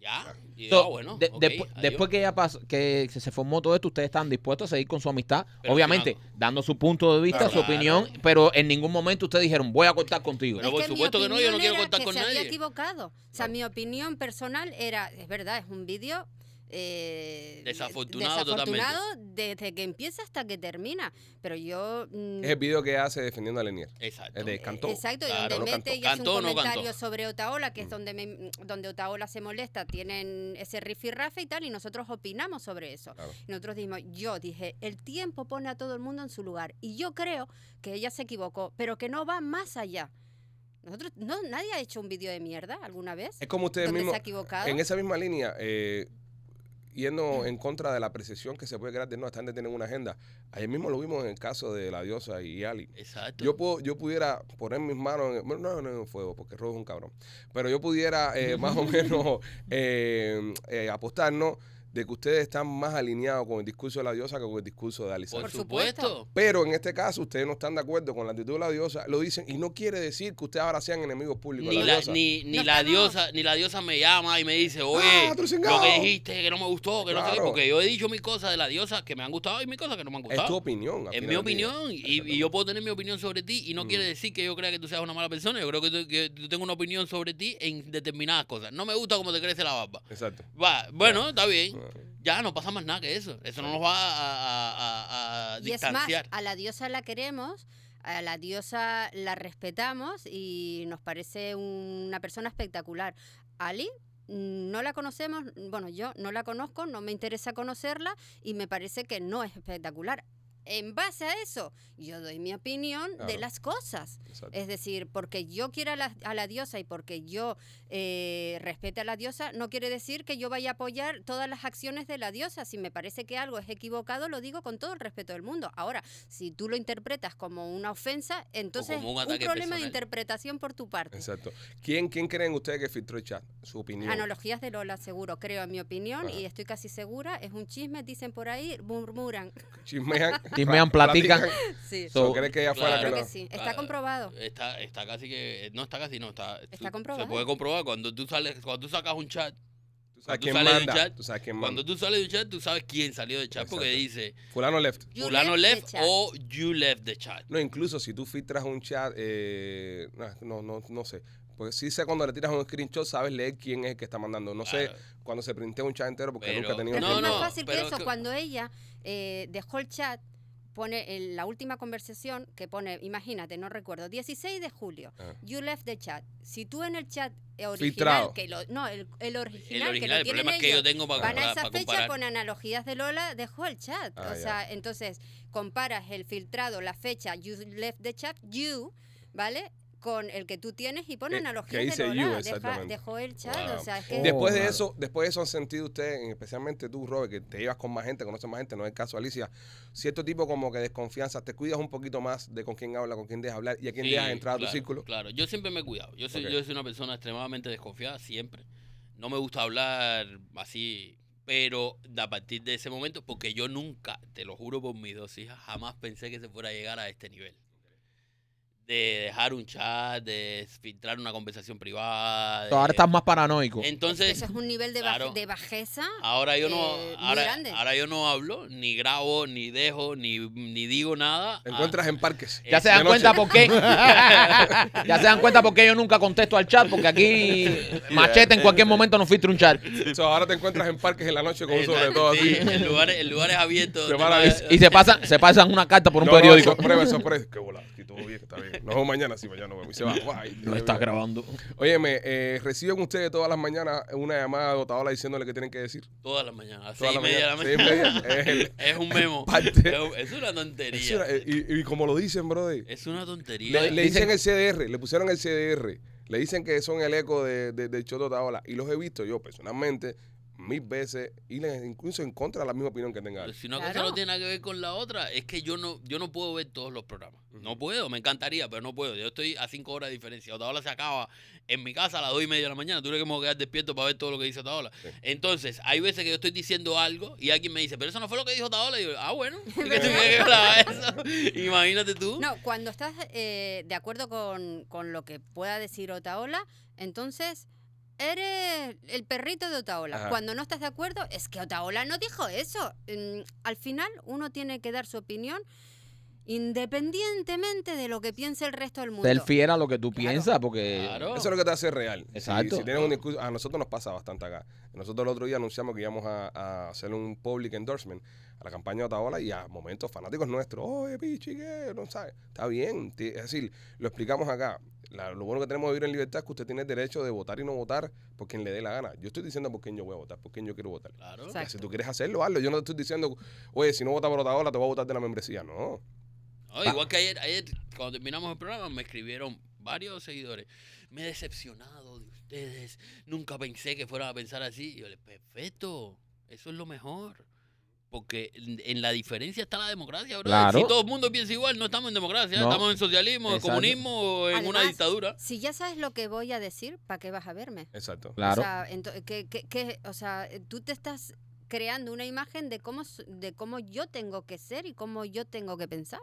ya. Y So, ah, bueno, de- adiós. después que ya pasó, que se formó todo esto, ustedes estaban dispuestos a seguir con su amistad, Pero obviamente claro. dando su punto de vista, Claro. su opinión, pero en ningún momento ustedes dijeron, voy a cortar contigo. Pero Es por supuesto que no, yo no quiero era contar que con se había nadie. equivocado. O sea, Claro. mi opinión personal era, es verdad, es un vídeo eh, Desafortunado desafortunado desde que empieza hasta que termina. Pero yo... mm, Es el video que hace defendiendo a Lenier. Exacto. El de Cantó. Exacto, y Claro, donde no mete y hace un no comentario cantó. sobre Otaola, que es Mm. donde, me- donde Otaola se molesta, tienen ese rifirrafe y tal, y nosotros opinamos sobre eso. Claro. Y nosotros dijimos, yo dije, el tiempo pone a todo el mundo en su lugar. Y yo creo que ella se equivocó, pero que no va más allá. Nosotros, no, nadie ha hecho un vídeo de mierda alguna vez. Es como ustedes mismos, en esa misma línea, eh, yendo en contra de la percepción que se puede crear de no, esta gente tiene una agenda. Ayer mismo lo vimos en el caso de la diosa y Ali. Exacto. Yo, puedo, yo pudiera poner mis manos, en, bueno, no, no en fuego, porque Robo es un cabrón, pero yo pudiera eh, más o menos eh, eh, apostarnos de que ustedes están más alineados con el discurso de la diosa que con el discurso de Alisa. Por, supuesto. Pero en este caso ustedes no están de acuerdo con la actitud de la diosa, lo dicen y no quiere decir que ustedes ahora sean enemigos públicos Ni de la, la, diosa. ni, ni No la diosa ni la diosa me llama y me dice, oye, Ah, lo que dijiste que no me gustó, que no sé qué, porque yo he dicho mis cosas de la diosa que me han gustado y mis cosas que no me han es gustado. tu opinión. Es mi opinión y, y yo puedo tener mi opinión sobre ti y no Mm. quiere decir que yo crea que tú seas una mala persona. Yo creo que, tú- que yo tengo una opinión sobre ti en determinadas cosas. No me gusta cómo te crece la barba. Exacto. Va, bueno, está bien. Ya no pasa más nada que eso. Eso no nos va a, a- a- a Y es más, distanciar. a la diosa la queremos, a la diosa la respetamos y nos parece una persona espectacular. Ali, no la conocemos, bueno, yo no la conozco, no me interesa conocerla y me parece que no es espectacular. En base a eso, yo doy mi opinión de las cosas. Exacto. Es decir, porque yo quiera a la, a la diosa y porque yo eh, respete a la diosa, no quiere decir que yo vaya a apoyar todas las acciones de la diosa. Si me parece que algo es equivocado, lo digo con todo el respeto del mundo. Ahora, si tú lo interpretas como una ofensa, entonces un un, problema de interpretación por tu parte. Exacto. ¿Quién, ¿Quién creen ustedes que filtró el chat? Su opinión. Analogías de Lola, seguro, creo, en mi opinión, Ajá. y estoy casi segura. Es un chisme, dicen por ahí, murmuran. Chismean. Chismean, platican. Sí, So, So, ¿Crees que ella fue la que creo lo- que sí. Está Claro. comprobado. Está, está casi que. No está casi, no. Está, Está tú- comprobado. Se puede comprobar cuando tú sales, cuando tú sacas un chat. Tú sabes quién un manda. chat, Tú sabes quién Cuando tú sales de un chat, tú sabes quién salió del chat porque dice Fulano left. You fulano left o you left the chat. No, incluso si tú filtras un chat, eh, no, no, no sé. Porque sí sé cuando le tiras un screenshot, sabes leer quién es el que está mandando. No sé cuando se printea un chat entero porque Pero- nunca he tenido Pero No, es más fácil que eso. que- Cuando ella eh, dejó el chat, pone en la última conversación que pone, imagínate, no recuerdo, 16 de julio, Ah. you left the chat. Si tú en el chat original, Filtrado. que lo, no, el, el original, El original, que el lo tienen problema es que yo ellos, tengo para, van a para, esa fecha comparar. con analogías de Lola, dejó el chat. Ah, o ya. sea, entonces comparas el filtrado, la fecha, you left the chat, you, ¿vale? Con el que tú tienes y pone Que- analogías que dice de you. Deja- dejó el chat, Wow. o sea, es que... Oh. Después de claro. eso, después de eso han sentido ustedes, especialmente tú, Robert, que te llevas con más gente, conoces más gente, no es el caso Alicia, cierto tipo como que desconfianza, te cuidas un poquito más de con quién habla, con quién dejas hablar y a quién Sí, dejas entrar a tu círculo. Claro, yo siempre me he cuidado. Yo soy, yo soy una persona extremadamente desconfiada, siempre. No me gusta hablar así, pero a partir de ese momento, porque yo nunca, te lo juro por mis dos hijas, jamás pensé que se fuera a llegar a este nivel. De dejar un chat, de filtrar una conversación privada. de- ahora estás más paranoico. Entonces, Eso es un nivel de, baje- claro. de bajeza. Ahora yo no, eh, ahora, yo no hablo, ni grabo, ni dejo, ni, ni digo nada. Te encuentras en parques. Ya se dan cuenta por qué. ya se dan cuenta por qué yo nunca contesto al chat, porque aquí Machete en cualquier momento nos filtra un chat. So, ahora te encuentras en parques en la noche con un sobre todo sí, así. en lugares, en lugares abiertos. Se no Y se pasan, se pasan una carta por un No, no, periódico. sorpresa, sorpresa. Qué bola. Aquí todo bien, está bien. Nos vemos mañana, sí, mañana nos vemos. Y se va. Guay, No está grabando. Óyeme, eh, reciben ustedes todas las mañanas una llamada de Otaola diciéndole que tienen que decir. Todas las mañanas, a seis y media de la mañana. media. Es el- Es un memo. Parte. Es, un- es una tontería. Eh, y, y como lo dicen, brother. Es una tontería. Le, le Dicen- el CDR, le pusieron el CDR. Le dicen que son el eco de, de, Choto Otaola. Y los he visto yo personalmente mil veces. Y incluso en contra de la misma opinión que tenga si una Claro. cosa no tiene nada que ver con la otra, es que yo no, yo no puedo ver todos los programas. No puedo, me encantaría, pero no puedo. Yo estoy a cinco horas de diferencia. Otaola se acaba en mi casa a las dos y media de la mañana. Tú crees que me voy a quedar despierto para ver todo lo que dice Otaola. Sí. Entonces, hay veces que yo estoy diciendo algo y alguien me dice, pero eso no fue lo que dijo Otaola. Y yo, ah, bueno. ¿y qué tú quieres que eso? Imagínate tú. No, cuando estás eh, de acuerdo con, con lo que pueda decir Otaola, entonces eres el perrito de Otaola. Ajá. Cuando no estás de acuerdo, es que Otaola no dijo eso. Al final, uno tiene que dar su opinión independientemente de lo que piense el resto del mundo. Ser fiel a lo que tú Claro. piensas, porque Claro. Eso es lo que te hace real. Si- Exacto. Si, tienes un discurso, a nosotros nos pasa bastante acá. Nosotros el otro día anunciamos que íbamos a, a hacer un public endorsement a la campaña de Otaola y a momentos fanáticos nuestros. Oye, pichi, ¿qué? No sabes. Está bien. Es decir, lo explicamos acá. La- lo bueno que tenemos de vivir en libertad es que usted tiene el derecho de votar y no votar por quien le dé la gana. Yo estoy diciendo por quién yo voy a votar, por quién yo quiero votar. Claro. Exacto. Si tú quieres hacerlo, hazlo. Yo no te estoy diciendo, oye, si no votas por Otaola, te voy a votar de la membresía. No. No, igual que ayer, ayer, cuando terminamos el programa, me escribieron varios seguidores. Me he decepcionado de ustedes. Nunca pensé que fueran a pensar así. Y yo le perfecto. Eso es lo mejor. Porque en en la diferencia está la democracia, bro. Claro. Si todo el mundo piensa igual, no estamos en democracia. No. Estamos en socialismo, en Exacto. comunismo o en una Además, dictadura. Si ya sabes lo que voy a decir, ¿para qué vas a verme? Exacto. Claro. O sea, ento- que, que- que- o sea, tú te estás creando una imagen de cómo, de cómo yo tengo que ser y cómo yo tengo que pensar.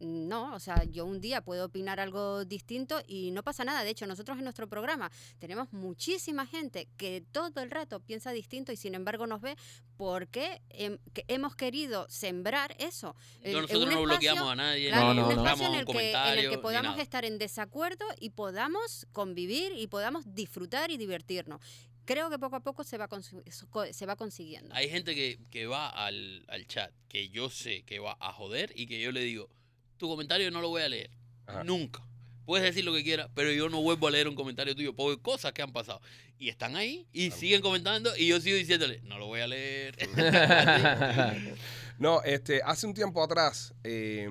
No, o sea, yo un día puedo opinar algo distinto y no pasa nada. De hecho, nosotros en nuestro programa tenemos muchísima gente que todo el rato piensa distinto y sin embargo nos ve porque hem- que hemos querido sembrar eso. En nosotros un no espacio- bloqueamos a nadie, Claro, No, no, un no. espacio en el, que, en el que podamos estar en desacuerdo y podamos convivir y podamos disfrutar y divertirnos. Creo que poco a poco se va, se va consiguiendo. Hay gente que, que va al, al chat que yo sé que va a joder y que yo le digo, tu comentario no lo voy a leer. Ajá. Nunca. Puedes decir lo que quieras, pero yo no vuelvo a leer un comentario tuyo por cosas que han pasado. Y están ahí y siguen comentando y yo sigo diciéndole, no lo voy a leer. No, este, hace un tiempo atrás, eh,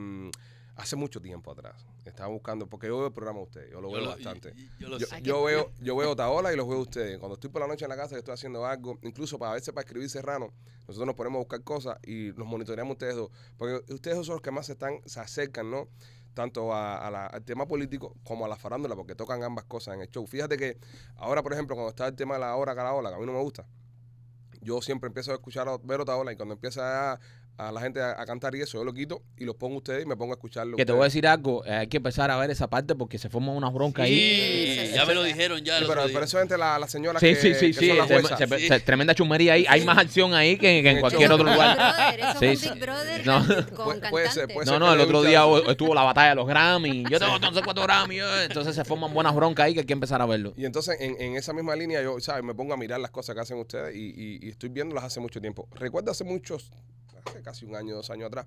hace mucho tiempo atrás, estaba buscando, porque yo veo el programa de ustedes, yo lo Yo veo lo- bastante. y- y- yo lo Yo, sé. Veo, yo veo Taola y los veo ustedes. Cuando estoy por la noche en la casa que estoy haciendo algo, incluso para a veces para escribir Serrano, nosotros nos ponemos a buscar cosas y nos monitoreamos ustedes dos. Porque ustedes dos son los que más se están, se acercan, ¿no? Tanto a- a la- al tema político como a la farándula, porque tocan ambas cosas en el show. Fíjate que ahora, por ejemplo, cuando está el tema de la hora caraola, que a mí no me gusta, yo siempre empiezo a escuchar a ver Otaola y cuando empieza a, a la gente a, a cantar y eso, yo lo quito y los pongo a ustedes y me pongo a escucharlo. Que te voy a decir algo, eh, hay que empezar a ver esa parte porque se forma una bronca ahí. Sí, ya sí. me lo dijeron ya. pero, día. pero eso entre la- las señoras Sí, que, sí, sí, que sí. son las se- juezas. se- Sí. se- tremenda chumería ahí. Hay más acción ahí que, que en cualquier otro lugar. Brother, eso Sí, es sí. un Big Brother No. con Puede- ser, puede No, ser no, que el otro día estuvo la batalla de los Grammy. Yo tengo no sé cuántos Grammy. Entonces se forman buenas broncas ahí que hay que empezar a verlo. Y entonces en, en esa misma línea yo, ¿sabes? Me pongo a mirar las cosas que hacen ustedes y, y- y estoy viéndolas hace mucho tiempo. Recuerdo hace muchos, casi un año, dos años atrás,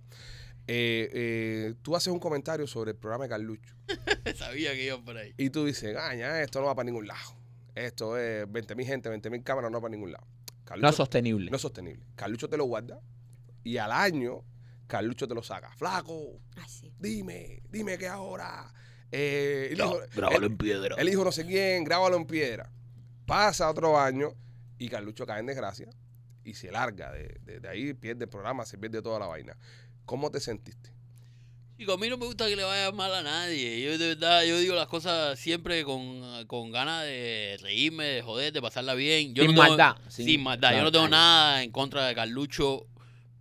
eh, eh, tú haces un comentario sobre el programa de Carlucho Sabía que iban por ahí. y tú dices, gaña, esto no va para ningún lado. Esto es 20 mil gente, 20 mil cámaras, no va para ningún lado. Carlucho- No es sostenible. no es sostenible. Carlucho te lo guarda y al año Carlucho te lo saca. Flaco, sí. dime, dime que ahora. Eh, el hijo- Grábalo el- en piedra. el hijo no sé quién, grábalo en piedra. Pasa otro año y Carlucho cae en desgracia y se larga. De, de- de ahí pierde el programa, se pierde toda la vaina. ¿Cómo te sentiste? Chico, a mí no me gusta que le vaya mal a nadie. Yo de verdad, yo digo las cosas siempre con, con ganas de reírme, de joder, de pasarla bien. Yo Sin no tengo- maldad. Sin, maldad. Yo no tengo nada en contra de Carlucho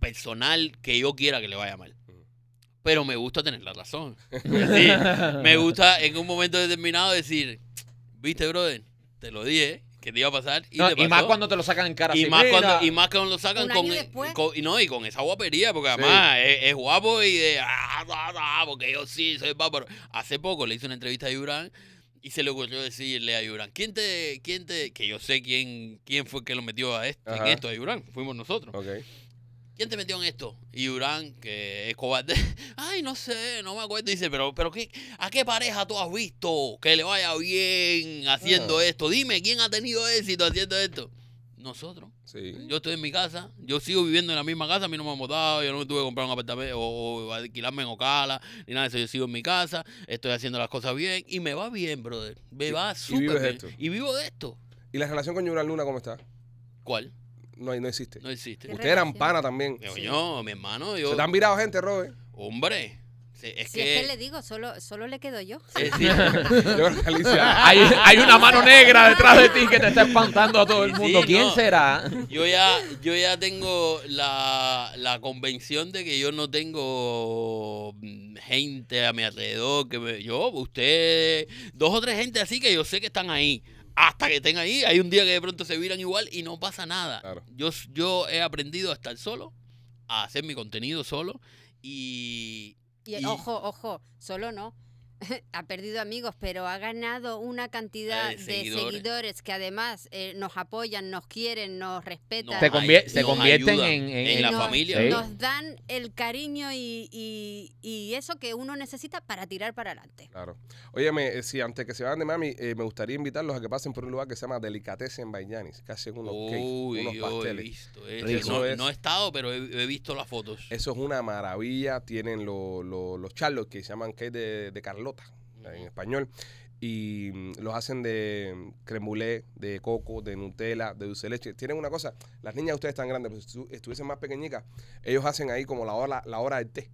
personal que yo quiera que le vaya mal. Pero me gusta tener la razón. Sí, me gusta en un momento determinado decir, viste, brother, te lo dije, que te iba a pasar. Y, No, te y más pasó". cuando te lo sacan en cara y así, más, mira. cuando, y más cuando lo sacan con, y no y con esa guapería porque además es, es guapo y de ah, ah, ah, porque yo sí soy bárbaro hace poco le hice una entrevista a Yurán y se le ocurrió decirle a Yurán quién te quién te que yo sé quién quién fue que lo metió a esto, en esto a Yurán fuimos nosotros Ok. Quién te metió en esto y Yurán que es cobarde ay no sé no me acuerdo dice pero pero qué a qué pareja tú has visto que le vaya bien haciendo Ah. esto dime quién ha tenido éxito haciendo esto nosotros Sí. yo estoy en mi casa, yo sigo viviendo en la misma casa, a mí no me han mudado, yo no me tuve que comprar un apartamento o, o alquilarme en Ocala, ni nada de eso, yo sigo en mi casa, estoy haciendo las cosas bien y me va bien, brother, me Y- va súper bien. esto. Y vivo de esto. ¿Y la relación con Yurán Luna cómo está? ¿Cuál? No, hay- no existe. No existe. ¿Qué Ustedes eran pana también. Yo, Sí. yo, mi hermano, yo, Se te han virado gente, Robert. hombre, sí, es Si que... es que le digo, solo, solo le quedo yo. es decir, Yo creo que Alicia. Hay, hay una mano negra detrás de ti que te está espantando a todo el Sí, mundo. ¿Quién no. será? Yo ya, yo ya tengo la, la convención de que yo no tengo mm, gente a mi alrededor. que me- Yo, usted, dos o tres gente así que yo sé que están ahí. Hasta que estén ahí, hay un día que de pronto se viran igual y no pasa nada. Claro. Yo, yo he aprendido a estar solo, a hacer mi contenido solo y... Y, Y- ojo, ojo, solo no. ha perdido amigos, pero ha ganado una cantidad Eh, de seguidores. seguidores, que además eh, nos apoyan, nos quieren, nos respetan. nos Se convier- convierten en- en- en la nos, familia. Sí. nos dan el cariño y, y- y eso que uno necesita para tirar para adelante. Claro. Óyeme, eh, si antes que se vayan de mami, eh, me gustaría invitarlos a que pasen por un lugar que se llama Delicatessen by Yanis, que hacen unos cakes, unos he pasteles. visto. No, no he es- estado, pero he, he visto las fotos. Eso es una maravilla. Tienen lo- lo- los charlos que se llaman cake de, de Carlota en español. Y mm, los hacen de mm, creme brûlée, de coco, de Nutella, de dulce de leche. Tienen una cosa, las niñas de ustedes están grandes, pero si estu- estuviesen más pequeñicas, ellos hacen ahí como la hora, la hora del té.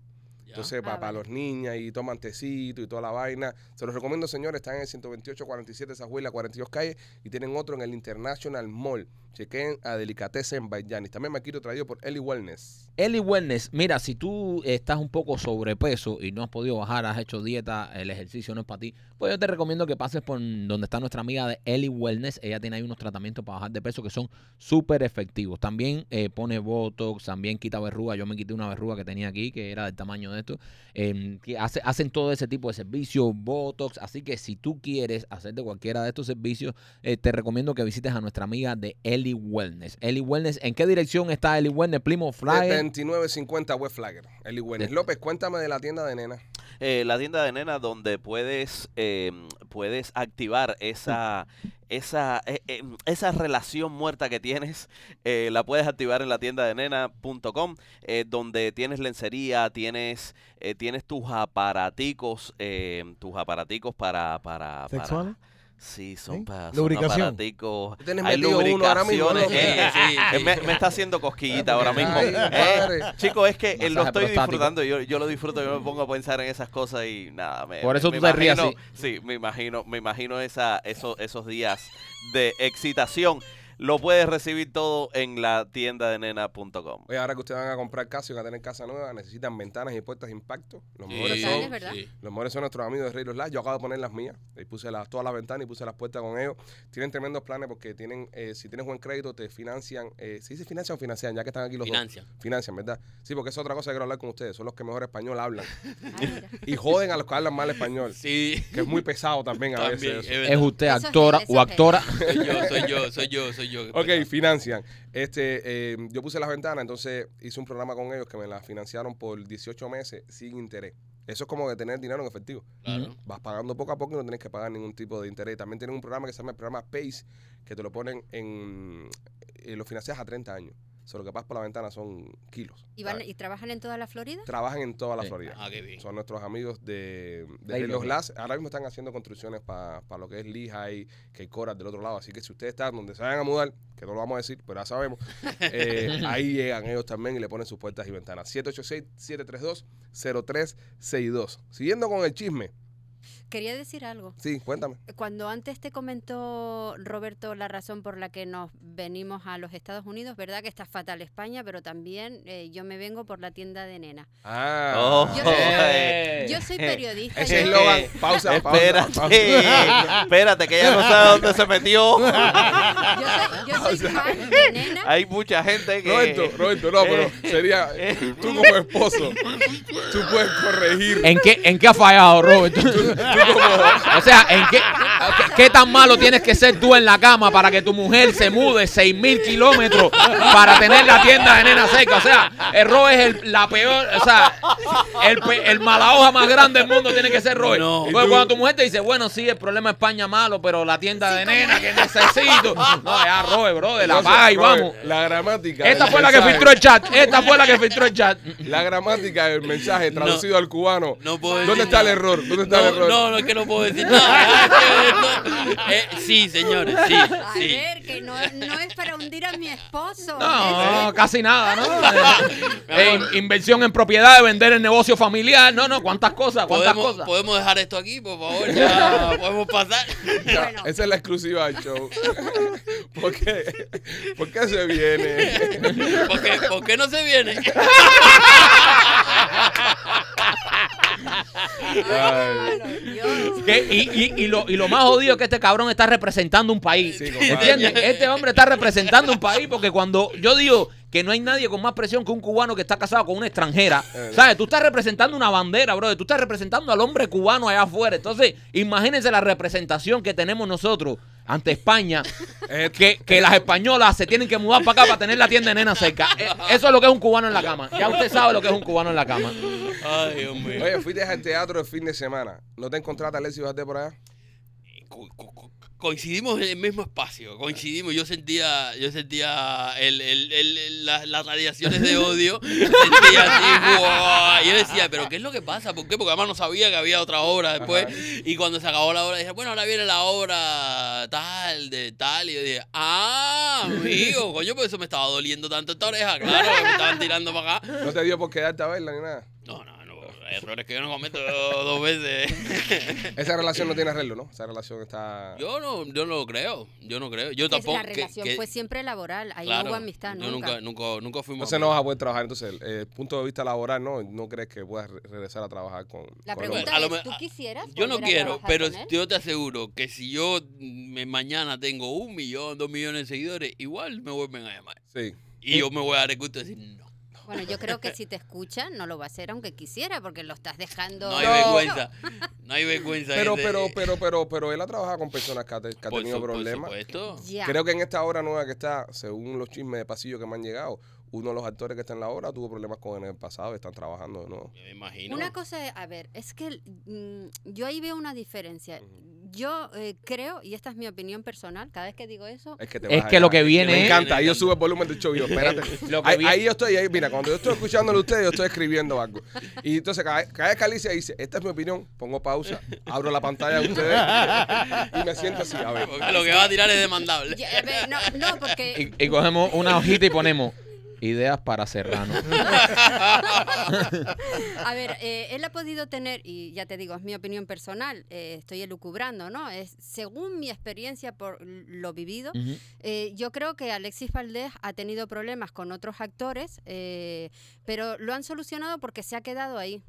Entonces, Ah, para, vale. los niñas y toman tecito y toda la vaina. Se los recomiendo, señores. Están en el 128-47 Sajuela, 42 calle. Y tienen otro en el International Mall, Chequen a Delicatessen by Giannis. También me quiero traído por Eli Wellness. Eli Wellness, mira, si tú estás un poco sobrepeso y no has podido bajar, has hecho dieta, el ejercicio no es para ti, pues yo te recomiendo que pases por donde está nuestra amiga de Eli Wellness. Ella tiene ahí unos tratamientos para bajar de peso que son súper efectivos. También eh, pone Botox, también quita verruga. Yo me quité una verruga que tenía aquí, que era del tamaño de esto. Em, que hace- hacen todo ese tipo de servicios, Botox. Así que si tú quieres hacerte cualquiera de estos servicios, eh, te recomiendo que visites a nuestra amiga de Eli Wellness. Eli Wellness, ¿en qué dirección está Eli Wellness? De Flyer. 2950 West Flagger. Eli Wellness. De- López, cuéntame de la tienda de nena. Eh, la tienda de nena donde puedes eh, puedes activar esa esa eh, eh, esa relación muerta que tienes eh, la puedes activar en la tienda de nena.com eh, donde tienes lencería tienes eh, tienes tus aparaticos eh, tus aparaticos para para, para- ¿Sexuales? Sí son, ¿Sí? para son aparaticos hay metido uno ahora mismo, ¿no? lubricaciones eh, sí, eh, sí. me, me está haciendo cosquillita ahora mismo Ay, Eh. Chicos, es que eh, lo estoy prostático. disfrutando, yo, yo lo disfruto, yo me pongo a pensar en esas cosas y nada, me, Por eso me tú te ríes Sí, me imagino, me imagino esa, esos, esos días de excitación. Lo puedes recibir todo en la tienda de nena.com. Oye, ahora que ustedes van a comprar casa y van a tener casa nueva, necesitan ventanas y puertas de impacto. Los Sí, mejores son. Los mejores son nuestros amigos de Rey Los Yo acabo de poner las mías. Y puse las, todas las ventanas y puse las puertas con ellos. Tienen tremendos planes porque tienen, eh, si tienes buen crédito, te financian. Eh, ¿Sí se financian o financian? Ya que están aquí los Financia. dos. Financian, ¿verdad? Sí, porque es otra cosa que quiero hablar con ustedes. Son los que mejor español hablan. Ay, mira. Y joden a los que hablan mal español. Sí. Que es muy pesado también a También, veces. es eso. verdad. ¿Es usted Eso es actora o actora? Soy yo, soy yo, soy yo, soy yo. Ok, financian. Este, eh, yo puse las ventanas, entonces hice un programa con ellos que me las financiaron por 18 meses sin interés. Eso es como tener dinero en efectivo. Claro. Vas pagando poco a poco y no tienes que pagar ningún tipo de interés. También tienen un programa que se llama el programa Pace, que te lo ponen en. eh, lo financias a 30 años. Solo que pagas por la ventana son kilos. ¿Y, van. ¿Y trabajan en toda la Florida? Trabajan en toda la Sí. Florida. Ah, qué bien. Son nuestros amigos de, los. Glass. Ahora mismo están haciendo construcciones para lo que es Lehigh, que Coral del otro lado. Así que si ustedes están donde se vayan a mudar, que no lo vamos a decir, pero ya sabemos, eh, ahí llegan ellos también y le ponen sus puertas y ventanas. 786-732-0362. Siguiendo con el chisme. Quería decir algo. Sí, cuéntame. Cuando antes te comentó Roberto la razón por la que nos venimos a los Estados Unidos, ¿verdad? Que está fatal España, pero también eh, yo me vengo por la tienda de nena. Ah. Oh, Yo- eh, Yo soy periodista. Ese yo- eslogan. Pausa, pausa, Espérate, pausa. espérate, que ella no sabe dónde se metió. Yo soy, yo soy fan de nena. Hay mucha gente que... Roberto, Roberto, no, pero sería tú como esposo, tú puedes corregir. ¿En qué, ¿En qué ha fallado, O sea, ¿en qué, qué, tan malo tienes que ser tú en la cama para que tu mujer se mude 6 mil kilómetros para tener la tienda de nena seca? O sea, el es el- la peor, o sea, el, el mala hoja más grande del mundo tiene que ser Robert. No. Cuando tu mujer te dice, bueno, sí, el problema es España malo, pero la tienda de nena que necesito. No, ya, Robert, bro, de la paga y vamos. La gramática. Esta fue la que filtró el chat. Esta fue la que filtró el chat. La gramática del mensaje traducido al cubano. No puedo ¿Dónde decir está el error? ¿Dónde está el No, error? no, no es que no puedo decir nada. Eh, sí, señores, sí, A sí. ver, que no, no es para hundir a mi esposo. No, casi nada, ¿no? Eh, in- inversión en propiedad, vender el negocio familiar. No, no, cuántas cosas, cuántas ¿Podemos, cosas. podemos dejar esto aquí, por favor. Ya podemos pasar. Ya, Bueno. Esa es la exclusiva del show. ¿Por qué? ¿Por qué se viene? ¿Por qué, por qué no se viene? Que- y, y- y lo, y lo más jodido es que este cabrón está representando un país. Sí. ¿Entiendes? Este hombre está representando un país porque cuando yo digo que no hay nadie con más presión que un cubano que está casado con una extranjera, Eh. ¿sabes? Tú estás representando una bandera, brother. Tú estás representando al hombre cubano allá afuera. Entonces, imagínense la representación que tenemos nosotros ante España, Eh, que, que las españolas se tienen que mudar para acá para tener la tienda de nena cerca. Eh, Eso es lo que es un cubano en la cama. Ya usted sabe lo que es un cubano en la cama. Ay, Dios mío. Oye, fuiste al teatro el fin de semana. ¿No te encontraste a Alessio Valdés por allá? Co- co- co- coincidimos en el mismo espacio, coincidimos, yo sentía, yo sentía el, el- el- el- la- las radiaciones de odio, sentía así, y yo decía, pero ¿qué es lo que pasa? ¿Por qué? Porque además no sabía que había otra obra después, y cuando se acabó la obra dije, bueno, ahora viene la obra tal, de tal, y yo dije, ah, amigo, coño, por eso me estaba doliendo tanto esta oreja, claro, me estaban tirando para acá. ¿No te dio por quedarte a verla ni nada? No, no. Errores que yo no cometo dos veces. Esa relación no tiene arreglo, ¿no? Esa relación está... Yo no, yo no lo creo. Yo no creo. Yo tampoco. la que- relación que- fue siempre laboral. Ahí claro, no hubo amistad yo nunca. nunca, nunca, fuimos. Entonces no vas a poder trabajar. Entonces, el, el punto de vista laboral, ¿no? ¿No crees que puedas re- regresar a trabajar con... La con el pregunta lo es, me- ¿tú quisieras Yo no quiero, pero yo te aseguro que si yo mm, mañana tengo un millón, dos millones de seguidores, igual me vuelven a llamar. Sí. Y yo me voy a dar el gusto de decir no. Bueno, yo creo que si te escuchan no lo va a hacer aunque quisiera porque lo estás dejando... No hay No. vergüenza. No hay vergüenza. Pero, gente. pero, pero, pero, pero él ha trabajado con personas que ha, que tenido su- por problemas. supuesto. Creo que en esta obra nueva que está, según los chismes de pasillo que me han llegado, uno de los actores que está en la obra tuvo problemas con él en el pasado y están trabajando de nuevo. Me imagino. Una cosa es, a ver, es que mm, yo ahí veo una diferencia. Yo eh, creo, y esta es mi opinión personal, cada vez que digo eso, Es que, te Es vas a que lo que viene Me encanta. Ahí yo subo el volumen del show yo, espérate. Lo que Ahí, viene- ahí yo estoy, ahí, mira, cuando yo estoy escuchándolo a ustedes, yo estoy escribiendo algo. Y entonces cada, cada vez que Alicia dice, esta es mi opinión, pongo pausa, abro la pantalla de ustedes y me siento así, a ver. Porque lo que va a tirar es demandable. Ya, a ver, no, no, porque Y, y cogemos una hojita y ponemos ideas para Serrano. A ver, eh, él ha podido tener, y ya te digo, es mi opinión personal, eh, estoy elucubrando, ¿no? Es según mi experiencia por lo vivido, eh, yo creo que Alexis Valdés ha tenido problemas con otros actores, eh, pero lo han solucionado porque se ha quedado ahí,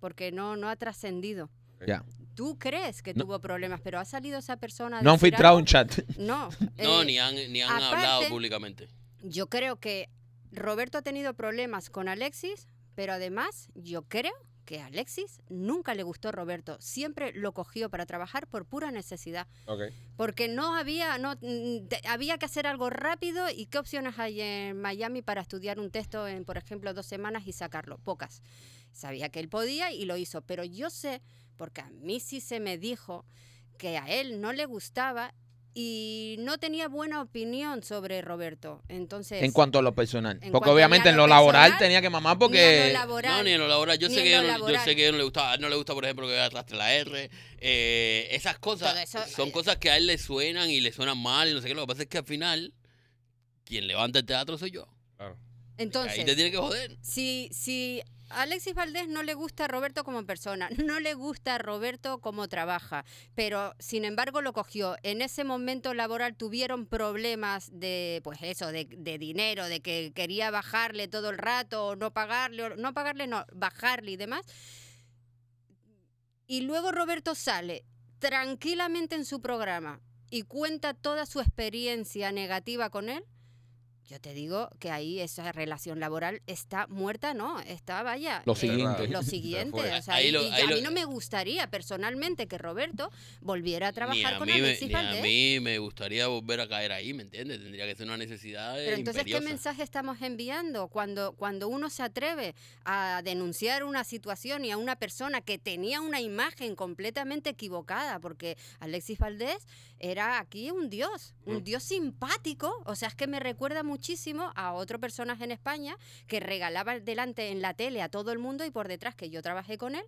porque no, no ha trascendido. Ya. Tú crees que No. tuvo problemas, pero ha salido esa persona. No han filtrado un chat. No. No, ni han, ni han aparte- hablado públicamente. Yo creo que Roberto ha tenido problemas con Alexis, pero además yo creo que a Alexis nunca le gustó Roberto. Siempre lo cogió para trabajar por pura necesidad. Porque no había, no, mm, había que hacer algo rápido y qué opciones hay en Miami para estudiar un texto en, por ejemplo, dos semanas y sacarlo. Pocas. Sabía que él podía y lo hizo. Pero yo sé, porque a mí sí se me dijo que a él no le gustaba y no tenía buena opinión sobre Roberto. Entonces, En cuanto a lo personal. En Porque obviamente en lo lo laboral personal, tenía que mamar ni porque... laboral, No, ni en lo laboral. Yo ni sé, en que no- yo sé que a él no le gusta, a él no le gusta, por ejemplo, que arrastre la R. Eh, esas cosas eso, son eh, cosas que a él le suenan y le suenan mal y no sé qué. Lo que pasa es que al final, quien levanta el teatro soy yo. Claro. entonces Ahí te tiene que joder. si, si Alexis Valdés no le gusta a Roberto como persona, no le gusta a Roberto como trabaja, pero sin embargo lo cogió. En ese momento laboral tuvieron problemas de, pues eso, de, dinero, de que quería bajarle todo el rato, o no pagarle, o no pagarle, no, bajarle y demás. Y luego Roberto sale tranquilamente en su programa y cuenta toda su experiencia negativa con él. Yo te digo que ahí esa relación laboral está muerta, ¿no? Está, vaya. Lo eh, siguiente. Lo Se siguiente. o sea, Ahí y- lo- y ahí a lo- mí no me gustaría personalmente que Roberto volviera a trabajar a, con mí me, Alexis ni a Valdés. mí me gustaría volver a caer ahí, ¿me entiendes? Tendría que ser una necesidad Pero entonces, ¿qué mensaje estamos enviando cuando, cuando uno se atreve a denunciar una situación y a una persona que tenía una imagen completamente equivocada? Porque Alexis Valdés era aquí un dios, un Mm. dios simpático. O sea, es que me recuerda muchísimo a otro personaje en España que regalaba delante en la tele a todo el mundo y por detrás, que yo trabajé con él,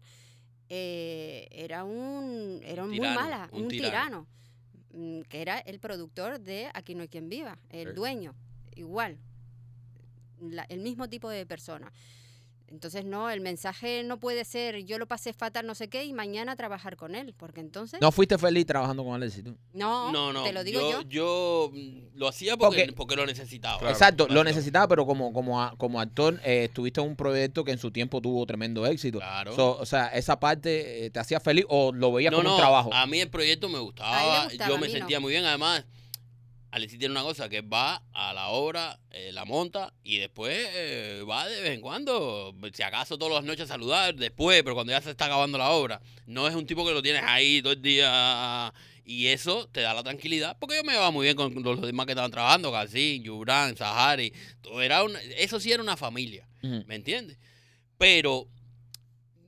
eh, era un, era Un muy mala, un un, tirano. tirano, mm, que era el productor de Aquí no hay quien viva, el dueño, igual, la- el mismo tipo de persona. Entonces, no, el mensaje no puede ser yo lo pasé fatal, no sé qué, y mañana trabajar con él, porque entonces, No fuiste feliz trabajando con Alexis. tú? no, No, no, te lo digo yo. yo. mm, lo hacía porque, Porque- porque lo necesitaba. Claro. Exacto, lo necesitaba, pero como, como, como actor eh, estuviste en un proyecto que en su tiempo tuvo tremendo éxito. Claro. So, o sea, esa parte eh, te hacía feliz o lo veías no, como no, un trabajo. a mí el proyecto me A gustaba, yo a me no. sentía muy bien. Además, Alexis tiene una cosa que va a la obra, eh, la monta y después eh, va de vez en cuando, si acaso todas las noches a saludar, después, pero cuando ya se está acabando la obra. No es un tipo que lo tienes ahí todo el día y eso te da la tranquilidad, porque yo me llevaba muy bien con los demás que estaban trabajando, Casín, Yubran, Sahari, todo era una- eso sí era una familia. ¿Me entiendes? Pero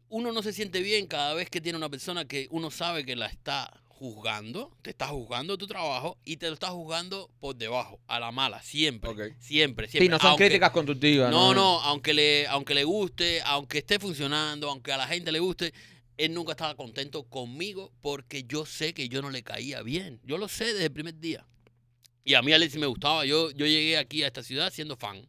uno no se siente bien cada vez que tiene una persona que uno sabe que la está juzgando, te está juzgando tu trabajo y te lo está juzgando por debajo, a la mala, siempre, Ok. siempre, siempre. Sí, no son Aunque- críticas constructivas. No, no, aunque le, aunque le guste, aunque esté funcionando, aunque a la gente le guste, él nunca estaba contento conmigo porque yo sé que yo no le caía bien. Yo lo sé desde el primer día. Y a mí Alexis me gustaba. Yo, yo llegué aquí a esta ciudad siendo fan.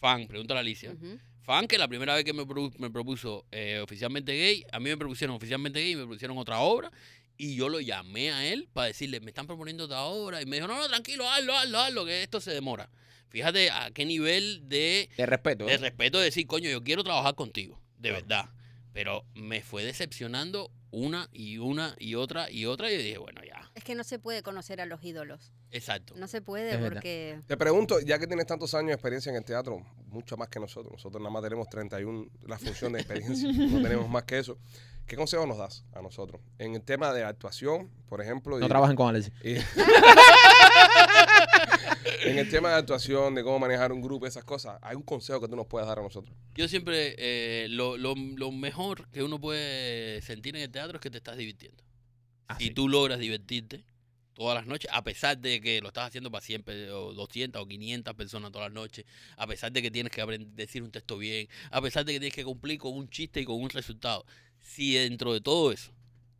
Fan, pregúntale a Alicia. Fan, que la primera vez que me, propu- me propuso eh, oficialmente gay, a mí me propusieron oficialmente gay y me propusieron otra obra. Y yo lo llamé a él para decirle, me están proponiendo otra obra. Y me dijo, no, no, tranquilo, hazlo, hazlo, hazlo, que esto se demora. Fíjate a qué nivel de, De respeto. de ¿eh? respeto de decir, coño, yo quiero trabajar contigo, de verdad. Pero me fue decepcionando una y una y otra y otra. Y yo dije, bueno, ya, Es que no se puede conocer a los ídolos. exacto. No se puede Es verdad. porque... Te pregunto, ya que tienes tantos años de experiencia en el teatro, mucho más que nosotros, nosotros nada más tenemos 31 la función de experiencia, no tenemos más que eso. ¿Qué consejo nos das a nosotros? En el tema de actuación, por ejemplo. No y- trabajen con Alexis. y- en el tema de actuación, de cómo manejar un grupo, esas cosas, ¿hay un consejo que tú nos puedas dar a nosotros? Yo siempre, eh, lo, lo, lo mejor que uno puede sentir en el teatro es que te estás divirtiendo. Así. Si tú logras divertirte todas las noches, a pesar de que lo estás haciendo para siempre, o 200 o 500 personas todas las noches, a pesar de que tienes que aprender, decir un texto bien, a pesar de que tienes que cumplir con un chiste y con un resultado, si dentro de todo eso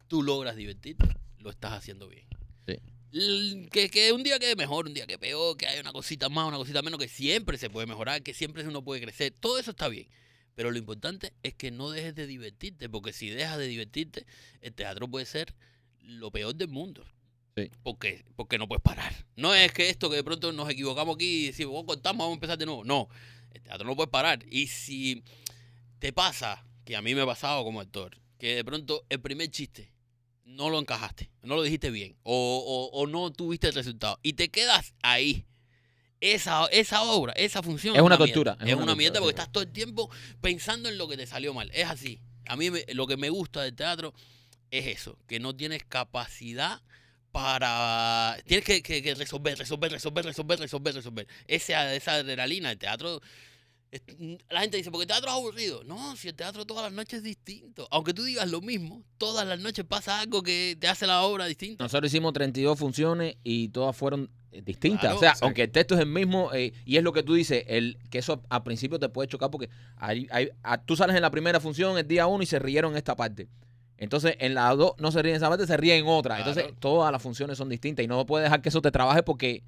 tú logras divertirte, lo estás haciendo bien. Sí. Que, que un día quede mejor, un día que peor, que haya una cosita más, una cosita menos, que siempre se puede mejorar, que siempre uno puede crecer, todo eso está bien. Pero lo importante es que no dejes de divertirte, porque si dejas de divertirte, el teatro puede ser lo peor del mundo. Sí. Porque, porque no puedes parar. No es que esto que de pronto nos equivocamos aquí y decimos, oh, cortamos, vamos a empezar de nuevo. No, el teatro no puede parar. Y si te pasa, que a mí me ha pasado como actor, que de pronto el primer chiste no lo encajaste, no lo dijiste bien, o, o- o no tuviste el resultado, y te quedas ahí. Esa, esa obra, esa función Es una mierda. tortura, Es, es una, una mierda tortura, porque sí. estás todo el tiempo pensando en lo que te salió mal. Es así. A mí me- lo que me gusta del teatro es eso, que no tienes capacidad para... Tienes que, que- que resolver, resolver, resolver, resolver, resolver, resolver. Esa, esa adrenalina, el teatro... La gente dice, porque el teatro es aburrido. No, si el teatro todas las noches es distinto. Aunque tú digas lo mismo, todas las noches pasa algo que te hace la obra distinta. Nosotros hicimos 32 funciones y todas fueron distintas. Claro, o sea, sí. aunque el texto es el mismo, eh, y es lo que tú dices, el, que eso al principio te puede chocar porque hay, hay- a- tú sales en la primera función el día uno y se rieron esta parte. Entonces, en la dos no se ríen en esa parte, se ríen en otra. Claro. Entonces, todas las funciones son distintas y no puedes dejar que eso te trabaje porque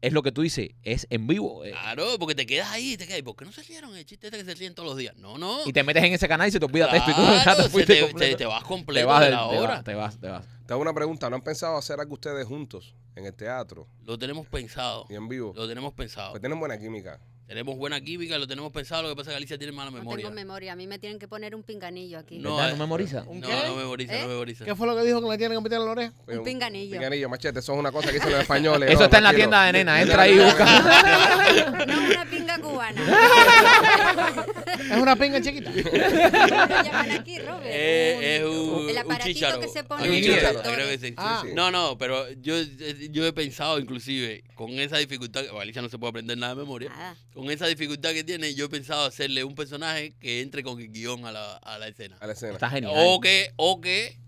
es lo que tú dices, es en vivo. eh, Claro, porque te quedas ahí, te quedas, ¿y ¿por qué no se rieron el chiste este que se ríen todos los días? No, no. y te metes en ese canal y se te olvida texto y tú ya Claro, te fuiste te, completo. te- te vas Te completo vas, de la te obra. vas, te vas, te vas. Te hago una pregunta, ¿no han pensado hacer algo ustedes juntos en el teatro Lo tenemos pensado. y en vivo? Lo tenemos pensado. Pues tienen buena química. Tenemos buena química, lo tenemos pensado. Lo que pasa es que Alicia tiene mala No memoria. tengo memoria. A mí me tienen que poner un pinganillo aquí. No, eh, ¿No memoriza? ¿Un No, qué? no memoriza, ¿Eh? no memoriza. ¿Qué fue lo que dijo que le tienen que meter en la oreja? Pues, pinganillo. Pinganillo, machete, eso es una cosa que dicen los españoles. Eso no, está en la tienda de nena, entra ahí y busca. No una pinga cubana. Es una pinga chiquita. ¿Cómo lo llaman aquí, Robert? Eh, es un, El un aparatito chícharo. que se pone Un en creo que sí. Ah. Sí, sí. No, no, pero yo, yo he pensado inclusive con esa dificultad, que Alicia no se puede aprender nada de memoria, Nada. Con esa dificultad que tiene, yo he pensado hacerle un personaje que entre con el guion a la, a la escena. A la escena. Está genial. O que, o que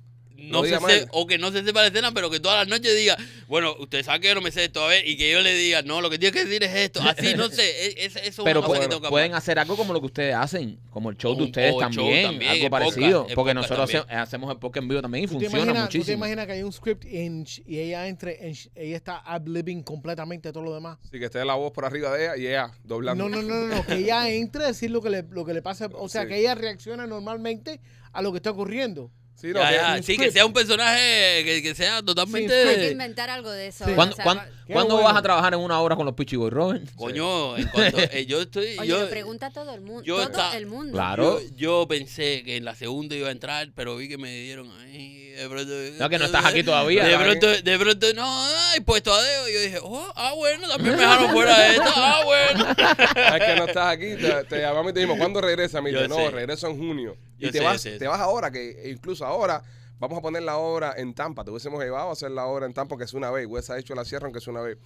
no se se- o que no se sepa la escena, pero que todas las noches diga, bueno, usted sabe que yo no me sé esto, a ver, y que yo le diga, no, lo que tienes que decir es esto. Así, no sé, e- es- eso es Pero una cosa que tengo que pueden hablar. hacer algo como lo que ustedes hacen, como el show de ustedes también, también, algo podcast, parecido. porque nosotros también. hace- hacemos el podcast en vivo también y ¿Tú te, funciona imaginas, tú te muchísimo. imaginas que hay un script en- y ella entre, en- ella está ad-libbing completamente todo lo demás? Sí, que esté la voz por arriba de ella y ella doblando. No, no, no, no, no, que ella entre a decir lo que le, lo que le pasa, o sea, Sí. que ella reacciona normalmente a lo que está ocurriendo. Sí, no, Ya, que- ya, un sí, que script. sea un personaje que, que sea Hay que totalmente... inventar algo de eso. Sí. o ¿Cuándo, sea, cuándo- Qué cuándo bueno. vas a trabajar en una obra con los Pichi Boy, Robert? Coño, en cuanto, eh, yo estoy... Oye, yo, lo pregunta todo el mundo. yo todo está- el mundo. Claro. Yo, yo pensé que en la segunda iba a entrar, pero vi que me dieron ahí, de pronto... No, que no estás aquí todavía. De pronto, de pronto, no, ay, puesto a dedo. Y yo dije, oh, ah, bueno, también me dejaron fuera de esto, ah, bueno. Es que no estás aquí, te, te llamamos y te dijimos, ¿cuándo regresa? Me dice, no, sé. regreso en junio. Y te sé, vas, sé. te vas ahora, que incluso ahora vamos a poner la obra en Tampa. Te hubiésemos llevado a hacer la obra en Tampa, que es una vez. Ha hecho la sierra, aunque es una vez.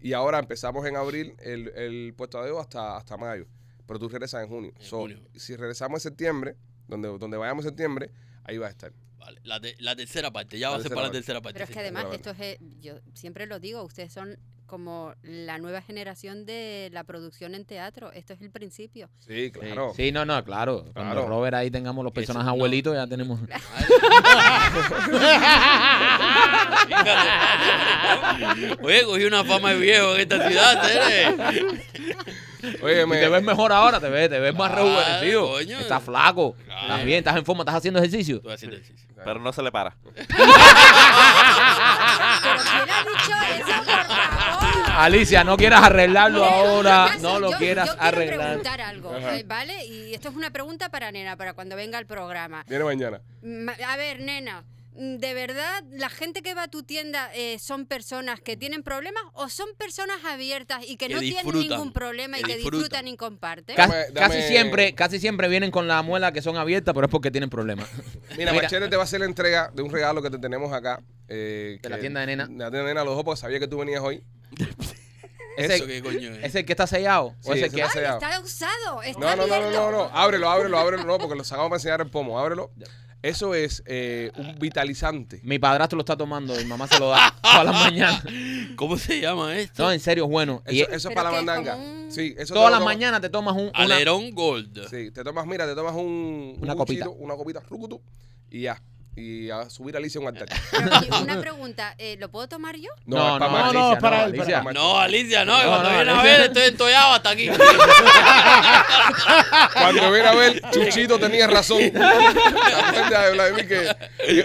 Y ahora empezamos en abril el, el puesto dedo hasta, hasta mayo. Pero tú regresas en junio. En So, junio. Si regresamos en septiembre, donde, donde vayamos en septiembre, ahí va a estar. Vale, la, te- la tercera parte, ya La va a ser para la tercera parte. Pero es que además, esto es, eh, yo siempre lo digo, ustedes son como la nueva generación de la producción en teatro. Esto es el principio. Sí, claro. Sí, no, no, claro. Cuando Claro. Robert ahí tengamos los Eso, personajes no. abuelitos, ya tenemos. Oye, cogí una fama de viejo en esta ciudad. Oye, me, te ves mejor ahora, te ves, te ves más Claro, rejuvenecido. coño. Estás flaco. Claro. Estás bien, estás en forma, estás haciendo ejercicio. Estoy haciendo ejercicio. Pero no se le para. Pero ¿quién ha dicho eso? Alicia, no quieras arreglarlo ahora. No lo yo- quieras yo quiero arreglar. preguntar algo, Ajá. eh, ¿vale? Y esto es una pregunta para Nena, para cuando venga al programa. viene mañana. Ma- A ver, Nena, ¿de verdad la gente que va a tu tienda eh, son personas que tienen problemas o son personas abiertas y que, Que no tienen ningún problema y que disfrutan. disfrutan y comparten? Dame- Casi siempre, casi siempre vienen con la muela que son abiertas, pero es porque tienen problemas. Mira, Mira. Machete te va a hacer la entrega de un regalo que te tenemos acá. Eh, De la tienda de nena. de La tienda de nena, los ojos, porque sabía que tú venías hoy. Ese- ¿Eso qué coño es? ¿Es el que está sellado? ¿O Sí, es el ese que está sellado. está usado, está No, no, no, no, no, no. Ábrelo, ábrelo, ábrelo, no, porque lo sacamos para enseñar el pomo. Ábrelo. Eso es eh, un vitalizante. Mi padrastro lo está tomando y mamá se lo da todas las mañanas. ¿Cómo se llama esto? No, en serio, es bueno. Y Eso, eso es ¿Pero para la mandanga. un- Sí, eso todas las mañanas te tomas un, una... Alerón Gold. Sí, te tomas, mira, te tomas un, Una un copita. buchito, una copita, rucutu, y ya. Y a subir a Alicia un altar. Pero, oye, una pregunta, eh, ¿lo puedo tomar yo? No, No, es no, para no, para Alicia. para No, Alicia, no. No, cuando no, viene a Alicia. ver, estoy entollado hasta aquí. Cuando viene a ver, Chuchito tenía razón. ¿Te acuerdas de Vladimir que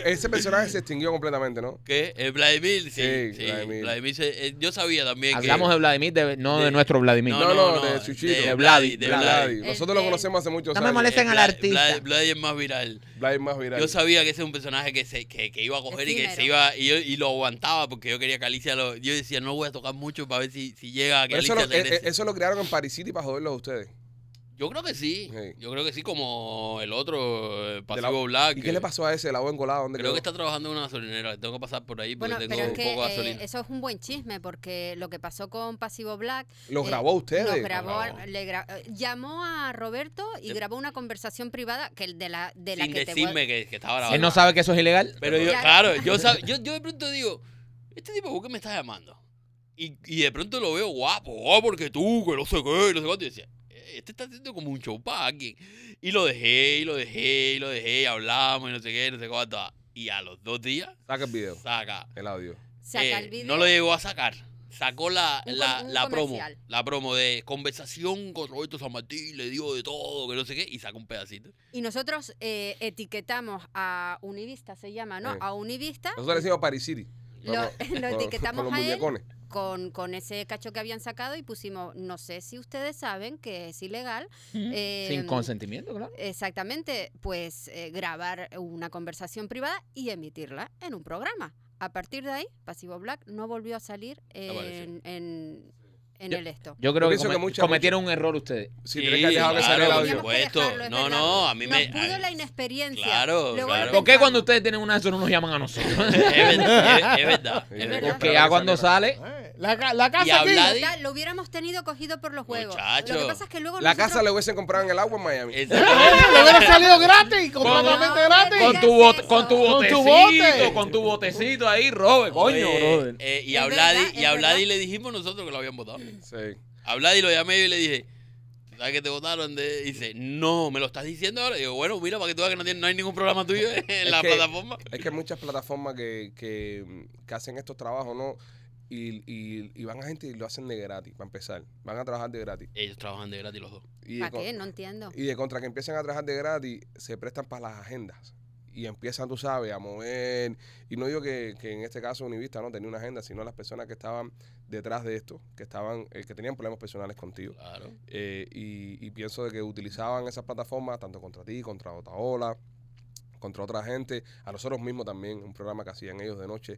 ese personaje se extinguió completamente, ¿no? ¿Qué? ¿El Vladimir? Sí, Sí, sí. Vladimir. Vladimir. se- eh, yo sabía también Hablamos que... de Vladimir, de- no de, de- nuestro Vladimir. No, no, de Chuchito. De De Vladi, Vladi, de De Vladi. Vladi. Nosotros lo El- conocemos hace muchos No me años. Molestan al artista. Vladi es más viral. Vladi más viral. Yo sabía que ese es un personaje que se que, que iba a coger y que se iba y, yo, y lo aguantaba porque yo quería que Alicia lo yo decía no voy a tocar mucho para ver si, si llega a que Pero eso, Alicia lo, eh, eh, eso lo crearon en Paris City para joderlos a ustedes. Yo creo que sí. Sí. Yo creo que sí como el otro eh, De Pasivo la- Black. ¿Y qué le pasó a ese, el agua engolada? ¿Dónde Creo quedó? que está trabajando en una gasolinera. Tengo que pasar por ahí porque Bueno, tengo pero es un que poco de eh, gasolina. eso es un buen chisme porque lo que pasó con Pasivo Black ¿Los eh, grabó ustedes? Los grabó, grabó. le gra- eh, llamó a Roberto y De- grabó una conversación privada que el de la de la Sin que te decirme que, que estaba grabando. Él no sabe que eso es ilegal. Pero yo, Claro. claro, yo, sab- yo, yo de pronto digo, este tipo, ¿por qué me está llamando? Y, y de pronto lo veo guapo, oh, porque tú, que no sé qué, no sé cuánto. Y decía, "Eh, este está haciendo como un show para alguien. Y lo dejé, y lo dejé, y lo dejé, y hablamos, y no sé qué, no sé cuánto. Y a los dos días, Saca el video, saca. el audio. saca eh, el video. no lo llegó a sacar. Sacó la, Un la, un la promo, la promo de conversación con Roberto San Martín, le dio de todo, que no sé qué, y sacó un pedacito. Y nosotros eh, etiquetamos a Univista, se llama, ¿no? Sí. A Univista Nosotros le decimos Paris City. Lo- etiquetamos con los a él. con, con ese cacho que habían sacado y pusimos, no sé si ustedes saben que es ilegal. eh, Sin consentimiento, claro. Exactamente, pues eh, grabar una conversación privada y emitirla en un programa. A partir de ahí, Pasivo Black no volvió a salir en, en Yo- el esto. Yo creo que, mucha- cometieron un error ustedes. Sí, tienes que haber dejado que claro, saliera el por audio. Que supuesto. dejarlo, No, no, a mí Nos me- pudo ay, la inexperiencia. Claro, claro. lo ¿Por qué cuando ustedes tienen una de eso no nos llaman a nosotros? es verdad, es, es verdad. Sí, es sí, verdad. Porque ya cuando sale, Eh, La, la casa aquí. Lo hubiéramos tenido cogido por los huevos. Lo Muchacho. que pasa es que luego La nosotros- casa le hubiesen comprado en el agua en Miami. Le hubiera salido gratis, completamente No, gratis. con tu, bote, con tu Con tu botecito, bote. con tu botecito ahí, Robert, coño, Oye, brother. eh, y a Vladi, le dijimos nosotros que lo habían votado. Sí. A Vladi lo llamé y le dije, ¿sabes que te votaron? De... Y dice, no, ¿me lo estás diciendo ahora? Y digo, bueno, mira, para que tú veas que no, tiene- no hay ningún programa tuyo en la que- plataforma. Es que hay muchas plataformas que, que, que hacen estos trabajos, ¿no? Y, y, y van a gente y lo hacen de gratis, para empezar. Van a trabajar de gratis. Ellos trabajan de gratis los dos. Y ¿Para con- qué? No entiendo. y de contra que empiezan a trabajar de gratis, se prestan para las agendas. Y empiezan, tú sabes, a mover. Y no digo que, que en este caso Univista no tenía una agenda, sino las personas que estaban detrás de esto, que estaban, eh, que tenían problemas personales contigo. Claro. Eh, y, y pienso de que utilizaban esas plataformas tanto contra ti, contra Otaola, contra otra gente, a nosotros mismos también, un programa que hacían ellos de noche.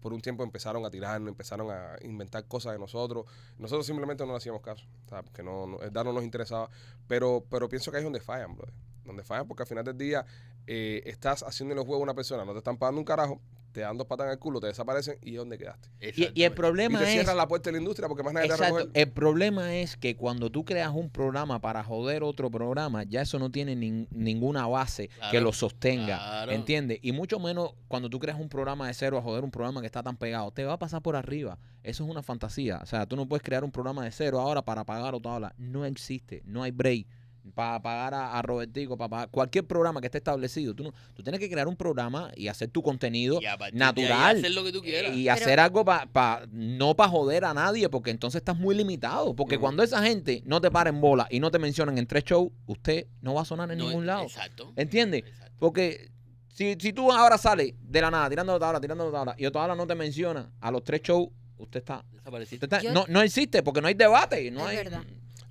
Por un tiempo empezaron a tirarnos, empezaron a inventar cosas de nosotros. Nosotros simplemente no le hacíamos caso, ¿sabes? que no, no, el dar no nos interesaba. Pero, pero pienso que ahí es donde fallan, brother. donde fallan porque al final del día eh, estás haciendo los juegos a una persona, no te están pagando un carajo, te dan dos patas en el culo, te desaparecen y ¿dónde quedaste? Y, y el. Y problema te es... cierran la puerta de la industria porque más nadie Exacto. El problema es que cuando tú creas un programa para joder otro programa, ya eso no tiene nin- ninguna base que lo sostenga. claro. ¿Entiendes? Y mucho menos cuando tú creas un programa de cero a joder un programa que está tan pegado. Te va a pasar por arriba. Eso es una fantasía. O sea, tú no puedes crear un programa de cero ahora para pagar otra ola. No existe. No hay break. Para pagar a, a Robertico, para pagar cualquier programa que esté establecido. Tú, no, tú tienes que crear un programa y hacer tu contenido Y a partir de ahí natural. hacer lo que tú quieras. Y Pero- hacer algo para no para joder a nadie, porque entonces estás muy limitado. Porque cuando esa gente no te para en bola y no te mencionan en tres shows, usted no va a sonar en No, ningún lado. Exacto. ¿Entiendes? exacto. Porque si, si tú ahora sales de la nada, tirando tabla, tirando tabla, y otra no te menciona a los tres shows, usted está. Usted está- Yo- no, no existe porque no hay debate. No Es hay, verdad.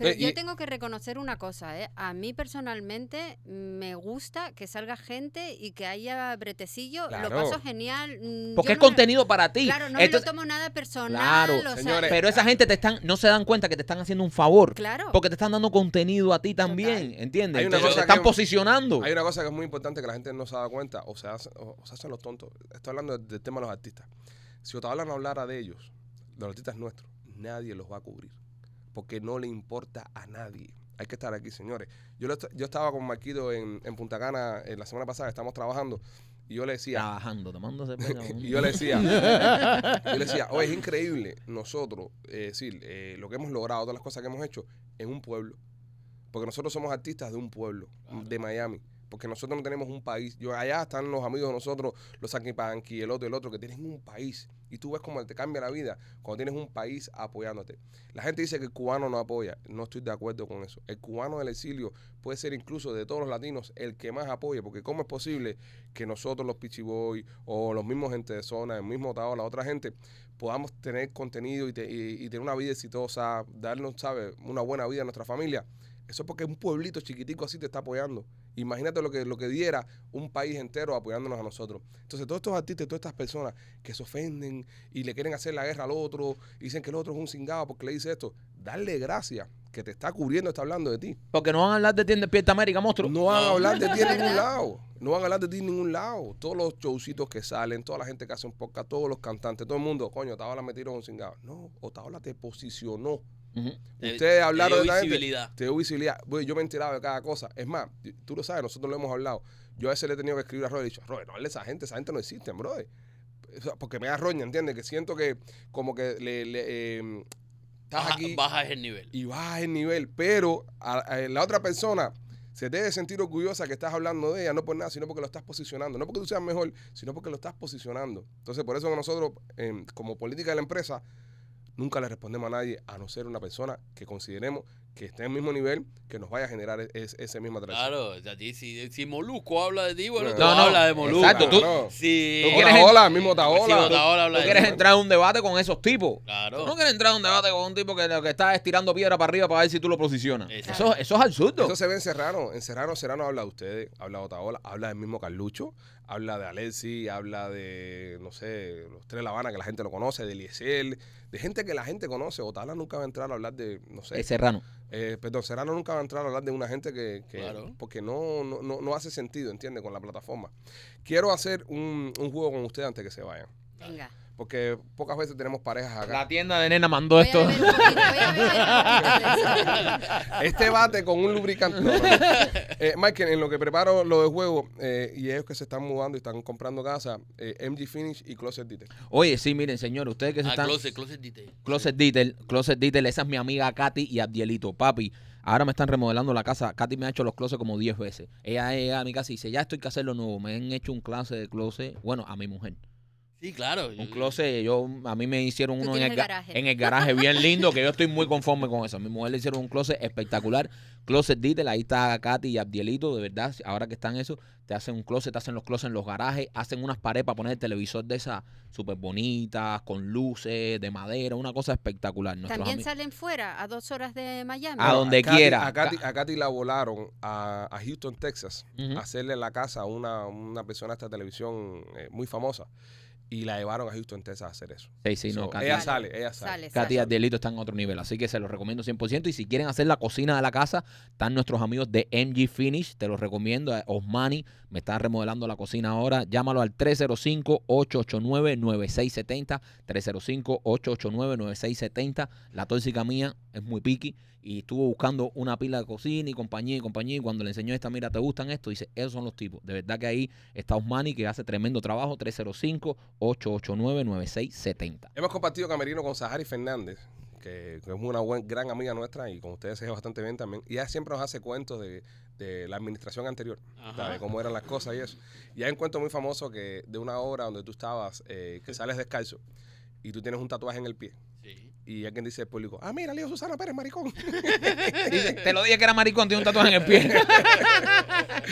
Pero Eh, yo y- tengo que reconocer una cosa, ¿eh? A mí personalmente me gusta que salga gente y que haya bretecillo. Claro. Lo paso genial. mm, Porque yo es no me- contenido para ti. Claro, no me Entonces- lo tomo nada personal. Claro, o sea, señores. pero esa gente te están, no se dan cuenta que te están haciendo un favor. Claro. Porque te están dando contenido a ti también, ¿entiendes? Hay una Entonces, cosa te están que- posicionando. Hay una cosa que es muy importante que la gente no se da cuenta o se, hace- o, o se hacen los tontos. Estoy hablando del, del tema de los artistas. Si Otaola no hablara de ellos, de los artistas nuestros, nadie los va a cubrir. Porque no le importa a nadie. Hay que estar aquí, señores. Yo, lo yo estaba con Marquito en, en Punta Cana eh, la semana pasada, estamos trabajando, y yo le decía, Trabajando, tomando cerveza. y yo le decía, yo le decía, oye, es increíble nosotros, eh, decir, eh, lo que hemos logrado, todas las cosas que hemos hecho en un pueblo. Porque nosotros somos artistas de un pueblo, de Miami. Porque nosotros no tenemos un país. Yo allá están los amigos de nosotros, los Panky, el otro, el otro, que tienen un país. Y tú ves cómo te cambia la vida cuando tienes un país apoyándote. La gente dice que el cubano no apoya. No estoy de acuerdo con eso. El cubano del exilio puede ser incluso de todos los latinos el que más apoya. Porque ¿cómo es posible que nosotros, los Pichiboy, o los mismos gente de zona, el mismo Tao, la otra gente, podamos tener contenido y, te- y- y tener una vida exitosa, darnos, ¿sabes?, una buena vida a nuestra familia. Eso es porque un pueblito chiquitico así te está apoyando. Imagínate lo que, lo que diera un país entero apoyándonos a nosotros. Entonces, todos estos artistas, todas estas personas que se ofenden y le quieren hacer la guerra al otro, y dicen que el otro es un cingado porque le dice esto, darle gracias que te está cubriendo, está hablando de ti. Porque no van a hablar de ti en Despierta América, monstruo. No van a hablar de ti en ningún lado. No van a hablar de ti en ningún lado. Todos los showcitos que salen, toda la gente que hace un podcast, todos los cantantes, todo el mundo, coño, Otaola me tiró un cingado. No, Otaola te posicionó. Ujú. Te- Ustedes te hablaron dio de la gente. visibilidad. Te dio visibilidad. Bueno, yo me he enterado de cada cosa. Es más, tú lo sabes, nosotros lo hemos hablado. Yo a veces le he tenido que escribir a Robert y he dicho, Robert, no hable a esa gente, esa gente no existe, brother. O sea, porque me da roña, ¿entiendes? Que siento que como que le, le, eh, estás Baja- aquí bajas el nivel. y bajas el nivel, pero a, a la otra persona se debe sentir orgullosa que estás hablando de ella, no por nada, sino porque lo estás posicionando. No porque tú seas mejor, sino porque lo estás posicionando. Entonces, por eso que nosotros, em, como política de la empresa, nunca le respondemos a nadie, a no ser una persona que consideremos que esté en el mismo nivel, que nos vaya a generar es- ese misma atracción. Claro, ti, si, si Molusco habla de ti, bueno, No, tú no, hablas de Molusco. exacto, tú- Claro. Si, tú quieres- el mismo si habla Tú quieres ti. entrar en un debate con esos tipos. Claro. Tú no quieres entrar en un debate con un tipo que lo que está es tirando piedra para arriba para ver si tú lo posicionas. Eso, eso es absurdo. Eso se ve en Serrano. En Serrano, Serrano habla de ustedes, habla de Otaola, habla del mismo Carlucho, habla de Alessi, habla de, no sé, los tres de La Habana, que la gente lo conoce, de Eliezer, de gente que la gente conoce. Otaola nunca va a entrar a hablar de, no sé, serrano. eh, perdón, Serrano nunca va a entrar a hablar de una gente que, que- Claro. porque no, no, no, no hace sentido, ¿entiendes? Con la plataforma. Quiero hacer un, un juego con ustedes antes que se vayan. Venga. Porque pocas veces tenemos parejas acá. La tienda de nena mandó Voy esto. Este bate con un lubricante. No. Eh, Michael, en lo que preparo lo de juego, eh, y ellos que se están mudando y están comprando casa, eh, MG Finish y Closet Detail. Oye, sí, miren, señores, ustedes que se Ah, están. closet, closet detail. Closet Detail, Closet Detail, esa es mi amiga Katy y Abdielito. Papi, ahora me están remodelando la casa. Katy me ha hecho los closets como 10 veces. Ella llega a mi casa y dice, ya estoy que hacerlo nuevo. Me han hecho un clase de closet, bueno, a mi mujer. Sí, claro. Un closet, yo, a mí me hicieron uno en el, garaje. en el garaje bien lindo, que yo estoy muy conforme con eso. A mi mujer le hicieron un closet espectacular. Closet Detail, ahí está Katy y Abdielito, de verdad, ahora que están eso, te hacen un closet, te hacen los closets en los garajes, hacen unas paredes para poner el televisor de esas súper bonitas, con luces, de madera, una cosa espectacular. Nuestros También amigos- salen fuera, a dos horas de Miami. A donde Katy- quiera. A Katy, a Katy la volaron a, a Houston, Texas, a hacerle la casa a una, una persona de esta televisión eh, muy famosa. Y la llevaron a Houston, Texas a hacer eso. Sí, sí, no, Katy. ella sale, ella sale. Sale, sale. Abdielito están en otro nivel, así que se los recomiendo 100%. Y si quieren hacer la cocina de la casa, están nuestros amigos de MG Finish, te los recomiendo. Osmani me está remodelando la cocina ahora. Llámalo al 305-889-9670. 305-889-9670. La tóxica mía es muy piqui y estuvo buscando una pila de cocina y compañía y compañía. Y cuando le enseñó esta, mira, ¿te gustan esto? Dice, esos son los tipos. De verdad que ahí está Osmani que hace tremendo trabajo. 305-889-9670. Hemos compartido camerino con Sahari Fernández, que, que es una buen, gran amiga nuestra y con ustedes se ve bastante bien también. Y ella siempre nos hace cuentos de, de la administración anterior. ¿sabes? Cómo eran las cosas y eso. Y hay un cuento muy famoso que de una obra donde tú estabas, eh, que sales descalzo y tú tienes un tatuaje en el pie. Sí. Y alguien dice al público, ah, mira, Leo Susana Pérez, maricón. Dice, te lo dije que era maricón, tiene un tatuaje en el pie.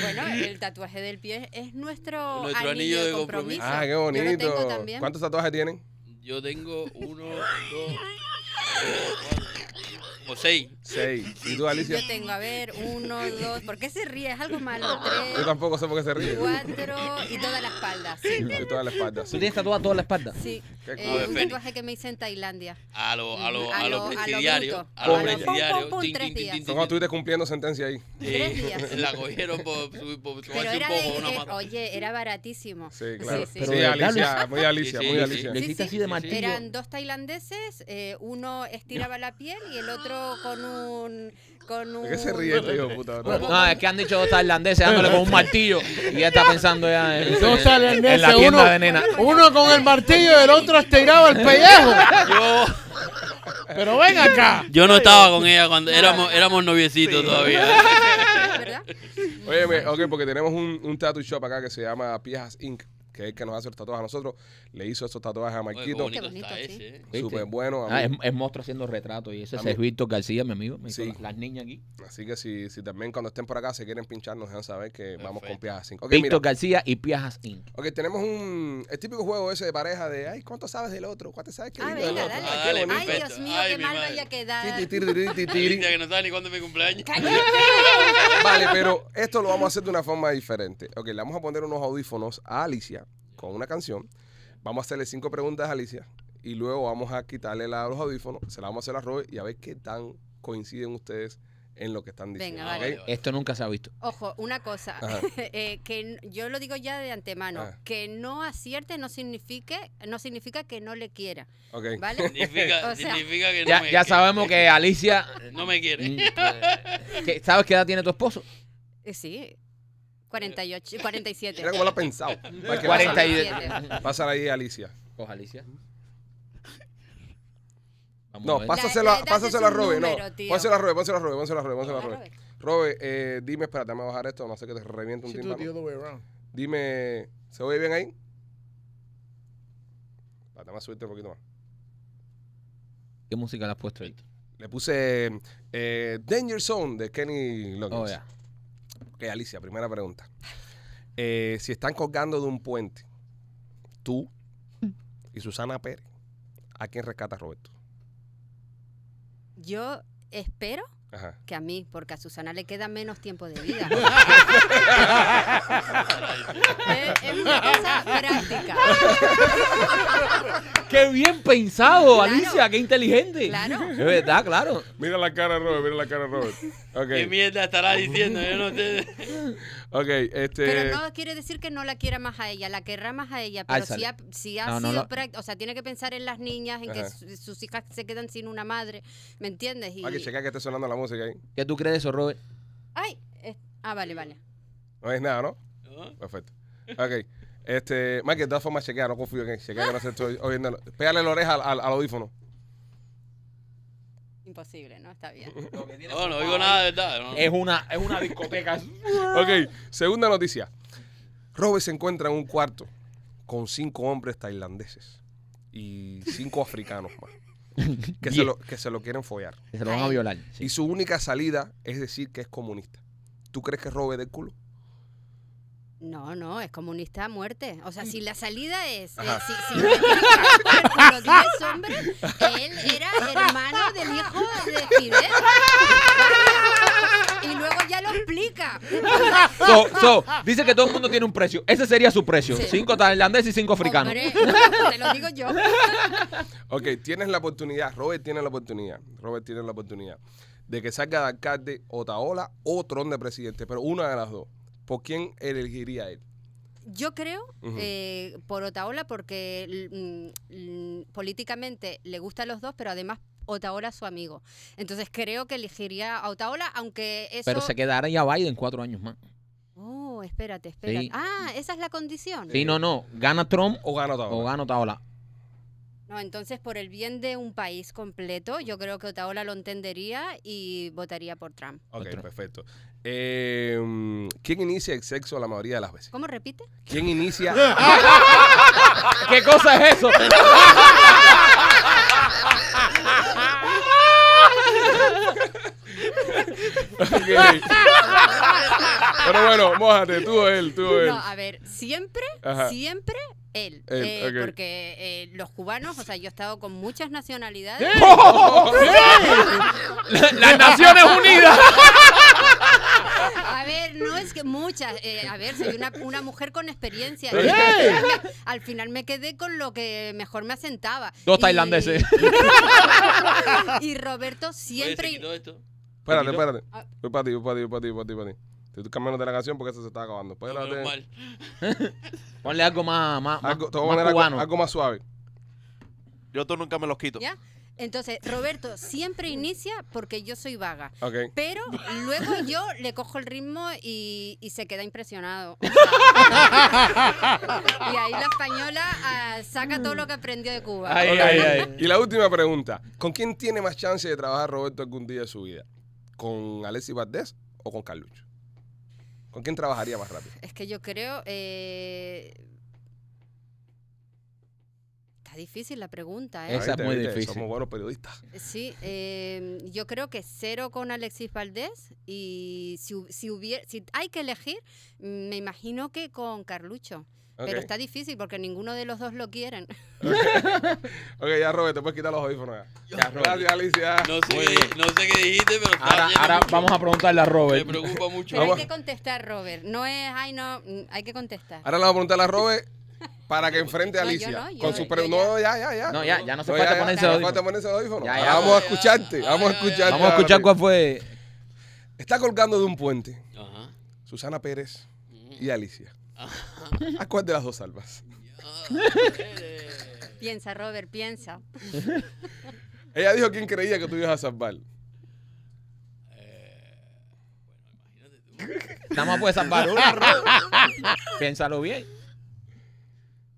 Bueno, el tatuaje del pie es nuestro, Nuestro anillo, anillo de de compromiso. compromiso. ah, qué Yo lo bonito. tengo también. ¿Cuántos tatuajes tienen? Yo tengo uno, dos, o seis. Seis. ¿Y tú, Alicia? Yo tengo, a ver, uno, dos. ¿Por qué se ríe? Es algo malo. Yo Tres, tampoco sé por qué se ríe. cuatro y toda la espalda. Cinco. Y toda la espalda. ¿Tú sí. tienes tatuada toda la espalda? Sí, Qué eh, un tatuaje que me hice en Tailandia. A los a lo, A a lo- a lo presidiarios. bruto. A lo pum, presidiarios. pum, pum, tin, tres días. estuviste cumpliendo sentencia ahí. Tres días. La cogieron por, un era poco de, una mata. oye, era baratísimo. Sí, claro. sí. Alicia, muy Alicia, muy Alicia. Le hiciste sí, así de martillo. Eran dos tailandeses, eh, uno estiraba la piel y el otro con un... Con un ¿De qué se ríe este hijo de puta? No, es que han dicho dos tailandeses dándole con un martillo y ya está pensando ya en, Dos tailandeses, en la tienda uno- de nena. Uno con el martillo y el otro estiraba el pellejo. Yo, Pero ven acá. yo no estaba con ella cuando éramos, éramos noviecitos todavía. ¿Verdad? Oye, ok, porque tenemos un, un tattoo shop acá que se llama Piezas Inc., que es el que nos hace los tatuajes a nosotros. Le hizo estos tatuajes a Oye, qué Marquito. bonito, Qué bonito, está sí. ese. ¿eh? Súper bueno. Ah, es, es monstruo haciendo retratos y ese es Víctor García, mi amigo. Me hizo Sí. las, las niñas aquí. Así que si, si también cuando estén por acá se quieren pinchar, nos dejan saber que vamos con Perfecto. Piezas Inc. Ok, Víctor. García y Piajas Inc. Ok, tenemos un... El típico juego ese de pareja de, ay, ¿cuánto sabes del otro? ¿Cuánto sabes que Ah, del otro? dale. Ah, dale. Ay. Dios mío, Ay, qué mal vaya a quedar. Que no sabe ni cuándo es mi cumpleaños. Vale, pero esto lo vamos a hacer de una forma diferente. Ok, le vamos a poner unos audífonos a Alicia con una canción. Vamos a hacerle cinco preguntas a Alicia y luego vamos a quitarle la- los audífonos, se la vamos a hacer a Robert y a ver qué tan coinciden ustedes en lo que están diciendo. Venga, vale. vale. Esto nunca se ha visto. Ojo, una cosa, eh, que yo lo digo ya de antemano, Ajá. que no acierte no signifique, no significa que no le quiera, Ok. ¿vale? Significa, O sea- significa que no Ya, me ya sabemos que Alicia... No me quiere. mm, ¿Sabes qué edad tiene tu esposo? Eh, sí, 48, 47. Mira cómo lo ha pensado. Para que 40 y... 47. Pásala ahí, Alicia. Coja, Alicia. Vamos No, a ver. pásaselo, la a- pásaselo a un Robert. No, número, tío. pónselo a Robert, pónselo a Robert, pónselo a Robert, pónselo a Ah, Robert. Robert, eh, dime, espérate, me voy a bajar esto, no sé que te reviente un She do it the tímpano. other way around. Dime, ¿se oye bien ahí? Espérate, más subirte un poquito más. ¿Qué música le has puesto ahí? Le puse eh, Danger Zone de Kenny Loggins. Oh, ya. Ok, Alicia, primera pregunta. Eh, si están colgando de un puente, tú y Susana Pérez, ¿a quién rescata Roberto? Yo espero Ajá. que a mí, porque a Susana le queda menos tiempo de vida. Eh, es una cosa práctica. ¡Qué bien pensado, Claro. Alicia! ¡Qué inteligente! Claro. Es verdad, claro. Mira la cara de Robert, mira la cara de Robert. ¿Qué Ok, mierda estará diciendo? Yo no sé. Ok, este... Pero no quiere decir que no la quiera más a ella, la querrá más a ella, pero sí ha, sí ha No, sido no. práctica, o sea, tiene que pensar en las niñas, en que Ajá. sus hijas se quedan sin una madre, ¿me entiendes? Y, Hay que checar que esté sonando la música ahí. ¿Qué tú crees de eso, Robert? Ay, es- ah, vale, vale. No es nada, ¿no? ¿No? Perfecto. Ok. Este, Mike, de todas formas, chequea, no confío en él. Chequea que no se estoy oyendo. Pégale la oreja al, al- al audífono. Imposible, ¿no? Está bien. No, no digo nada de verdad. no. Es una, es una discoteca. Ok, segunda noticia. Robert se encuentra en un cuarto con cinco hombres tailandeses y cinco africanos más que, se lo, que se lo quieren follar. Que se lo van a violar. sí. Y su única salida es decir que es comunista. ¿Tú crees que Robert del culo? No, no, es comunista a muerte. O sea, si la salida es, eh, si, si con los 10 hombres, él era hermano del hijo de Fidel. Y luego ya lo explica. So, so, dice que todo el mundo tiene un precio. Ese sería su precio. Sí. Cinco tailandeses y cinco africanos. Hombre, te lo digo yo. Ok, tienes la oportunidad, Robert tiene la oportunidad, Robert tiene la oportunidad de que salga de alcalde Otaola o Tron de presidente, pero una de las dos. ¿Por quién elegiría él? Yo creo eh, por Otaola porque mm, políticamente le gustan los dos, pero además Otaola es su amigo. Entonces creo que elegiría a Otaola, aunque eso... Pero se quedaría Biden cuatro años más. Oh, espérate, espérate. Sí. Ah, esa es la condición. Sí, no, no. Gana Trump ¿O gana Otaola? o gana Otaola. No, entonces por el bien de un país completo, yo creo que Otaola lo entendería y votaría por Trump. Ok, perfecto. Eh, ¿Quién inicia el sexo la mayoría de las veces? ¿Cómo repite? ¿Quién inicia? ¿Qué cosa es eso? Ok. Pero bueno, mójate, tú o él, tú o él. No, a ver, siempre, Ajá. siempre él. Él, Eh. Porque eh, los cubanos, o sea, yo he estado con muchas nacionalidades. Las Naciones Unidas. A ver, no es que muchas. eh, a ver, soy una, una mujer con experiencia. Y al, final me, al final me quedé con lo que mejor me asentaba. Dos Y- tailandeses. Y, Roberto Oye, ¿se siempre. quitó esto? Espérate, espérate. Ah. Voy para ti, voy para ti, voy para ti, voy para ti, estoy cambiando de la canción porque eso se está acabando. No, Espérate. menos mal. Ponle algo más, más, Algo, te voy a más poner algo, cubano. algo más suave. Yo tú nunca me los quito. ¿Ya? Entonces, Roberto siempre inicia porque yo soy vaga. Ok. Pero luego yo le cojo el ritmo y, y se queda impresionado. O sea, y ahí la española ah, saca todo lo que aprendió de Cuba. Ay, ay, ay. Y la última pregunta. ¿Con quién tiene más chance de trabajar Roberto algún día de su vida? ¿Con Alexis Valdés o con Carlucho? ¿Con quién trabajaría más rápido? Es que yo creo. eh, Está difícil la pregunta, ¿eh? Esa es ¿Viste, muy difícil. Somos buenos periodistas. Sí, eh, yo creo que cero con Alexis Valdés y si, si, hubiera, si hay que elegir, me imagino que con Carlucho. Pero está difícil porque ninguno de los dos lo quieren. Ok, ya Robert, te puedes quitar los audífonos ya. Ya, Robert. Gracias, Alicia. No sé, qué, bien. no sé qué dijiste, pero está Ahora, vamos a preguntarle a Me Robert. preocupa mucho. Pero hay que contestar, Robert. No es, ay, no, mm, hay que contestar. Ahora le vamos a preguntar a Robert para que enfrente a No, yo Alicia. no, yo- con su yo No, ya, ya, ya. No, ya, ya no se No, falta ponerse ya, audífonos. falta ponerse el audífono. Ya, Ahora ya. vamos a escucharte. Vamos a escucharte. Vamos a escuchar cuál fue. Está colgando de un puente Ajá. Susana Pérez Mm. y Alicia. ¿A cuál de las dos salvas? Piensa, Robert, piensa. Ella dijo quién creía que tú ibas a salvar. Eh, bueno, imagínate tú. Nada más puede salvar uno. Piénsalo bien.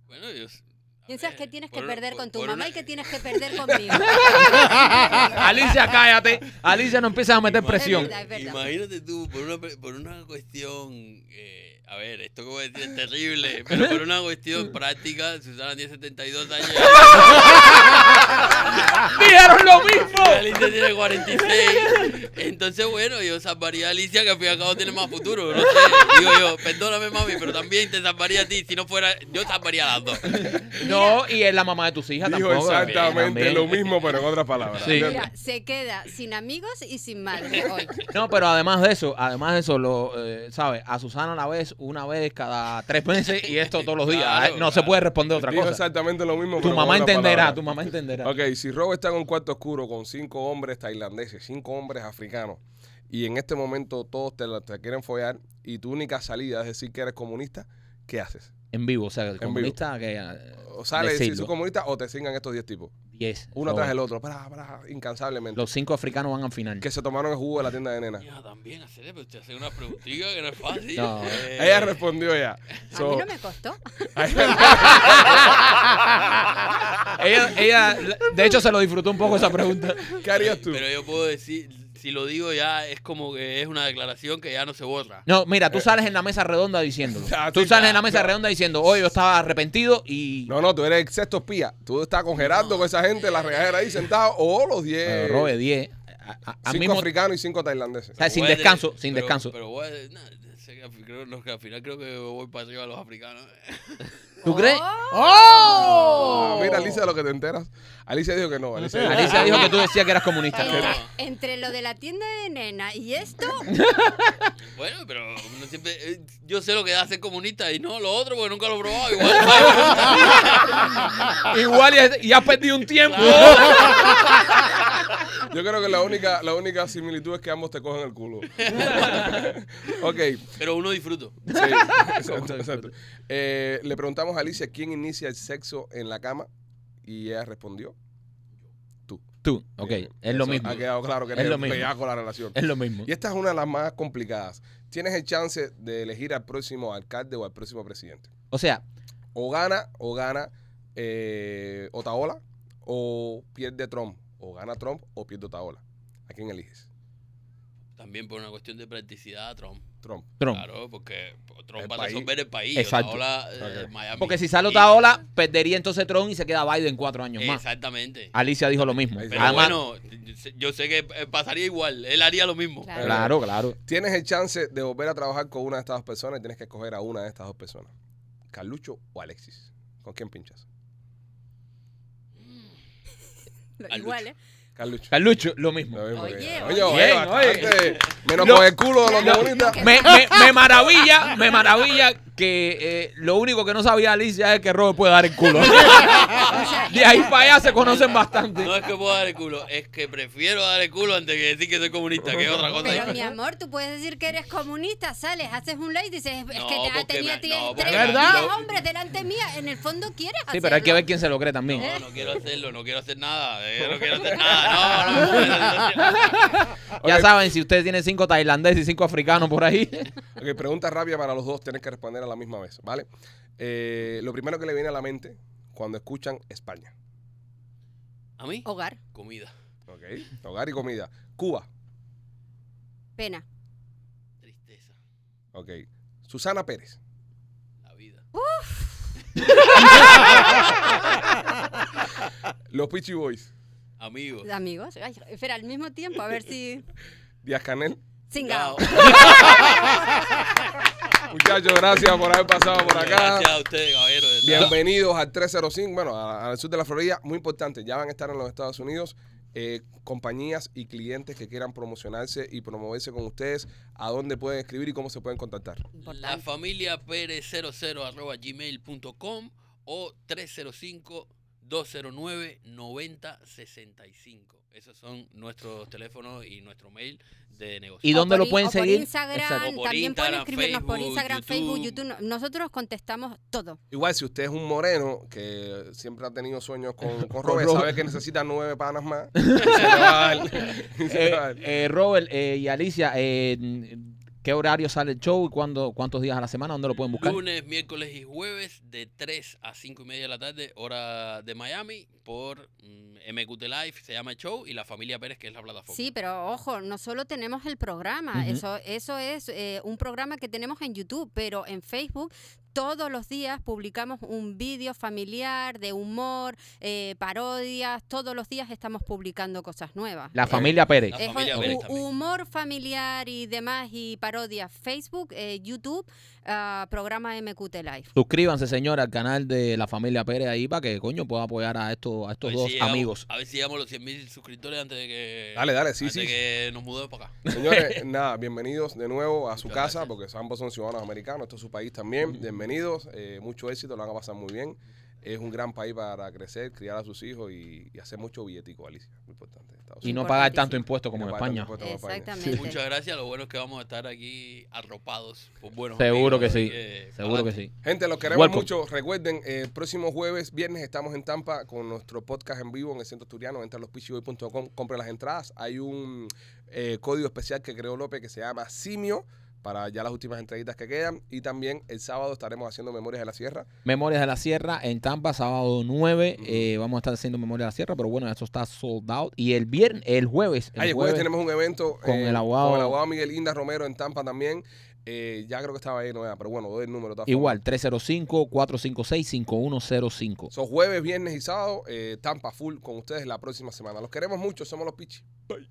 Bueno, yo. s- a Piensas que tienes que por- perder por- con tu por mamá una- y que tienes que perder conmigo. Alicia, cállate. Alicia, no empiezas a meter presión. Es verdad, es verdad. Imagínate tú, por una, por una cuestión. eh, a ver, esto que voy a decir es terrible, pero por una cuestión práctica, Susana tiene 72 años. ¡Dijeron lo mismo! y Alicia tiene 46. Entonces, bueno, yo salvaría a Alicia, que al fin y al cabo tiene más futuro. No sé. Digo yo, perdóname, mami, pero también te salvaría a ti. Si no fuera, yo salvaría a las dos. No, y es la mamá de tus hijas Dijo tampoco. exactamente también. lo mismo, pero en otras palabras. Mira, se queda sin amigos y sin madre hoy. No, pero además de eso, además de eso, lo, eh, ¿sabes? A Susana la vez una vez cada tres meses y esto todos los días. Claro, Eh, no se puede responder otra Dijo cosa. exactamente lo mismo. Tu pero mamá entenderá, tu mamá entenderá. Ok, si Robert está en un cuarto oscuro con cinco hombres tailandeses, cinco hombres africanos, y en este momento todos te, la- te quieren follar, y tu única salida es decir que eres comunista, ¿qué haces? En vivo, o sea, el comunista que... O sales si decirlo. sos comunista o te sigan estos 10 tipos, 10. uno So, tras el otro, para, para, incansablemente. Los cinco africanos van al final. que se tomaron el jugo de la tienda de nena. Ya, también hacer, pero usted hace una preguntita que no es fácil. No. Eh, Ella respondió ya. A mí no me costó. ella, ella, de hecho, se lo disfrutó un poco esa pregunta. ¿Qué harías tú? Pero yo puedo decir, si lo digo ya, es como que es una declaración que ya no se borra. No, mira, tú sales en la mesa redonda diciéndolo. Ah, Tú sales en la mesa redonda diciendo, hoy yo estaba arrepentido y... No, no, tú eres el sexto espía. Tú estás con Gerardo, con esa gente, en la regadera ahí sentado, o los 10. Eh, Robe 10. A- cinco mismo, africanos y cinco tailandeses. O sea, sin descanso, sin pero- descanso. Pero voy sé que al, fin- creo, no, que al final creo que voy para arriba a los africanos. ¿Tú crees? ¡Oh! Ah, mira, Alicia, lo que te enteras. Alicia dijo que no. Alicia, dijo- Alicia dijo que tú decías que eras comunista. Entre, lo de la tienda de nena y esto, Bueno, pero uno siempre. eh, yo sé lo que da ser comunista y no lo otro porque nunca lo he probado. Igual. Igual y, y has perdido un tiempo. Yo creo que la única, la única similitud es que ambos te cogen el culo. ok. pero uno disfruto. Sí, exacto, exacto. Eh, le preguntamos a Alicia quién inicia el sexo en la cama y ella respondió. Tú, ok, Bien, es lo eso mismo. Ha quedado claro que Es eres lo mismo. de la relación. Es lo mismo. Y esta es una de las más complicadas. Tienes el chance de elegir al próximo alcalde o al próximo presidente. O sea, O gana, o gana eh, Otaola, o pierde Trump. O gana Trump, o pierde Otaola. ¿A quién eliges? También por una cuestión de practicidad, Trump. Trump. Trump. Claro, porque Trump El va a resolver el país. Exacto. Otaola, eh. Miami. Porque si sale Y- otra ola, perdería entonces Trump y se queda Biden cuatro años más. Exactamente. Alicia dijo lo mismo. Pero Además, bueno, yo sé que eh, pasaría igual. Él haría lo mismo. Claro. claro, claro. Tienes el chance de volver a trabajar con una de estas dos personas y tienes que escoger a una de estas dos personas. Carlucho o Alexis. ¿Con quién pinchas? igual, ¿eh? Carlucho. Carlucho, lo mismo. Lo mismo Oye, oye. oye. Menos Lo- con el culo de los lo- comunistas. Me, me, me maravilla, me maravilla que eh, lo único que no sabía Alicia es que Robert puede dar el culo. De ahí para allá se conocen bastante. No es que pueda dar el culo, es que prefiero dar el culo antes que decir que soy comunista, que es otra cosa. Pero mi amor, tú puedes decir que eres comunista, sales, haces un ley y dices, es No, que te tenido me- ti- no, tres lo- hombres delante mía. En el fondo quieres Sí, pero hay que hacerlo. ver quién se lo cree también. No, no quiero hacerlo, no quiero hacer nada, eh, no quiero hacer nada. Ya saben, si usted tiene cinco tailandeses y cinco africanos por ahí. Ok, pregunta rápida para los dos, tienes que responder a la misma vez, ¿vale? Eh, lo primero que le viene a la mente cuando escuchan España. ¿A mí? Hogar, Comida, Ok, hogar y comida. Cuba. pena. tristeza, Ok. Susana Pérez. la vida. Los Peachy Boys. Amigos. Amigos, Ay, espera, al mismo tiempo, a ver si... Díaz Canel. Singao. Muchachos, gracias por haber pasado por acá. Gracias a ustedes, caballero. Bienvenidos al 305, bueno, al sur de la Florida. Muy importante, ya van a estar en los Estados Unidos. eh, compañías y clientes que quieran promocionarse y promoverse con ustedes, a dónde pueden escribir y cómo se pueden contactar. La familia Pérez 00 arroba gmail.com o 305 209 9065. Esos son nuestros teléfonos y nuestro mail de negocio. ¿Y dónde por lo pueden o por seguir? Instagram, por también pueden Instagram, escribirnos por Facebook, Instagram, Facebook, YouTube. YouTube. Nosotros contestamos todo. Igual, si usted es un moreno que siempre ha tenido sueños con, con Robert, Robert. sabe que necesita nueve panas más. se le va a dar. y se le va a Eh, dar. eh, Robert eh, y Alicia, eh, ¿qué horario sale el show y cuándo, cuántos días a la semana? ¿Dónde lo pueden buscar? Lunes, miércoles y jueves de 3 a 5 y media de la tarde, hora de Miami, por mm, MQT Live, se llama el show, y la familia Pérez, que es la plataforma. Sí, pero ojo, no solo tenemos el programa, eso, eso es eh, un programa que tenemos en YouTube, pero en Facebook todos los días publicamos un vídeo familiar de humor, eh, parodias, todos los días estamos publicando cosas nuevas. La familia Pérez. La Es familia Pérez humor familiar y demás y parodias Facebook, eh, YouTube, ah, programa MQT Live. Suscríbanse, señora, al canal de la familia Pérez ahí para que, coño, pueda apoyar a estos, a estos dos si llegamos- amigos. A ver si llegamos a los 100 mil suscriptores antes de que, Dale, dale, sí, antes sí. que nos mudemos para acá. Señores, nada, bienvenidos de nuevo a su Muchas casa, gracias. porque ambos son ciudadanos americanos, esto es su país también. Bienvenidos, eh, mucho éxito, lo van a pasar muy bien. Es un gran país para crecer, criar a sus hijos y, y hacer mucho billetico, Alicia. Muy importante. Estados Y no pagar tanto impuesto como en España. como. Exactamente. Muchas gracias, lo bueno es que vamos a estar aquí arropados por buenos Seguro amigos, que sí. Seguro que sí. Gente, los queremos Welcome. mucho. Recuerden, eh, el próximo jueves, viernes, estamos en Tampa con nuestro podcast en vivo en el Centro Asturiano. Entra a lospichiboy.com, compren las entradas. Hay un eh, código especial que creó López que se llama Simio para ya las últimas entrevistas que quedan. Y también el sábado estaremos haciendo Memorias de la Sierra. Memorias de la Sierra en Tampa, sábado 9. Ujú. eh, vamos a estar haciendo Memorias de la Sierra, pero bueno, eso está sold out. Y el viernes, el jueves. Ay, el jueves tenemos un evento con el abogado- con el abogado Miguel Inda Romero en Tampa también. Eh, ya creo que estaba ahí, no era, pero bueno, doy el número. Igual, 305-456-5105. formas. Son jueves, viernes y sábado. eh, Tampa full con ustedes la próxima semana. Los queremos mucho, somos los Pichi. Bye.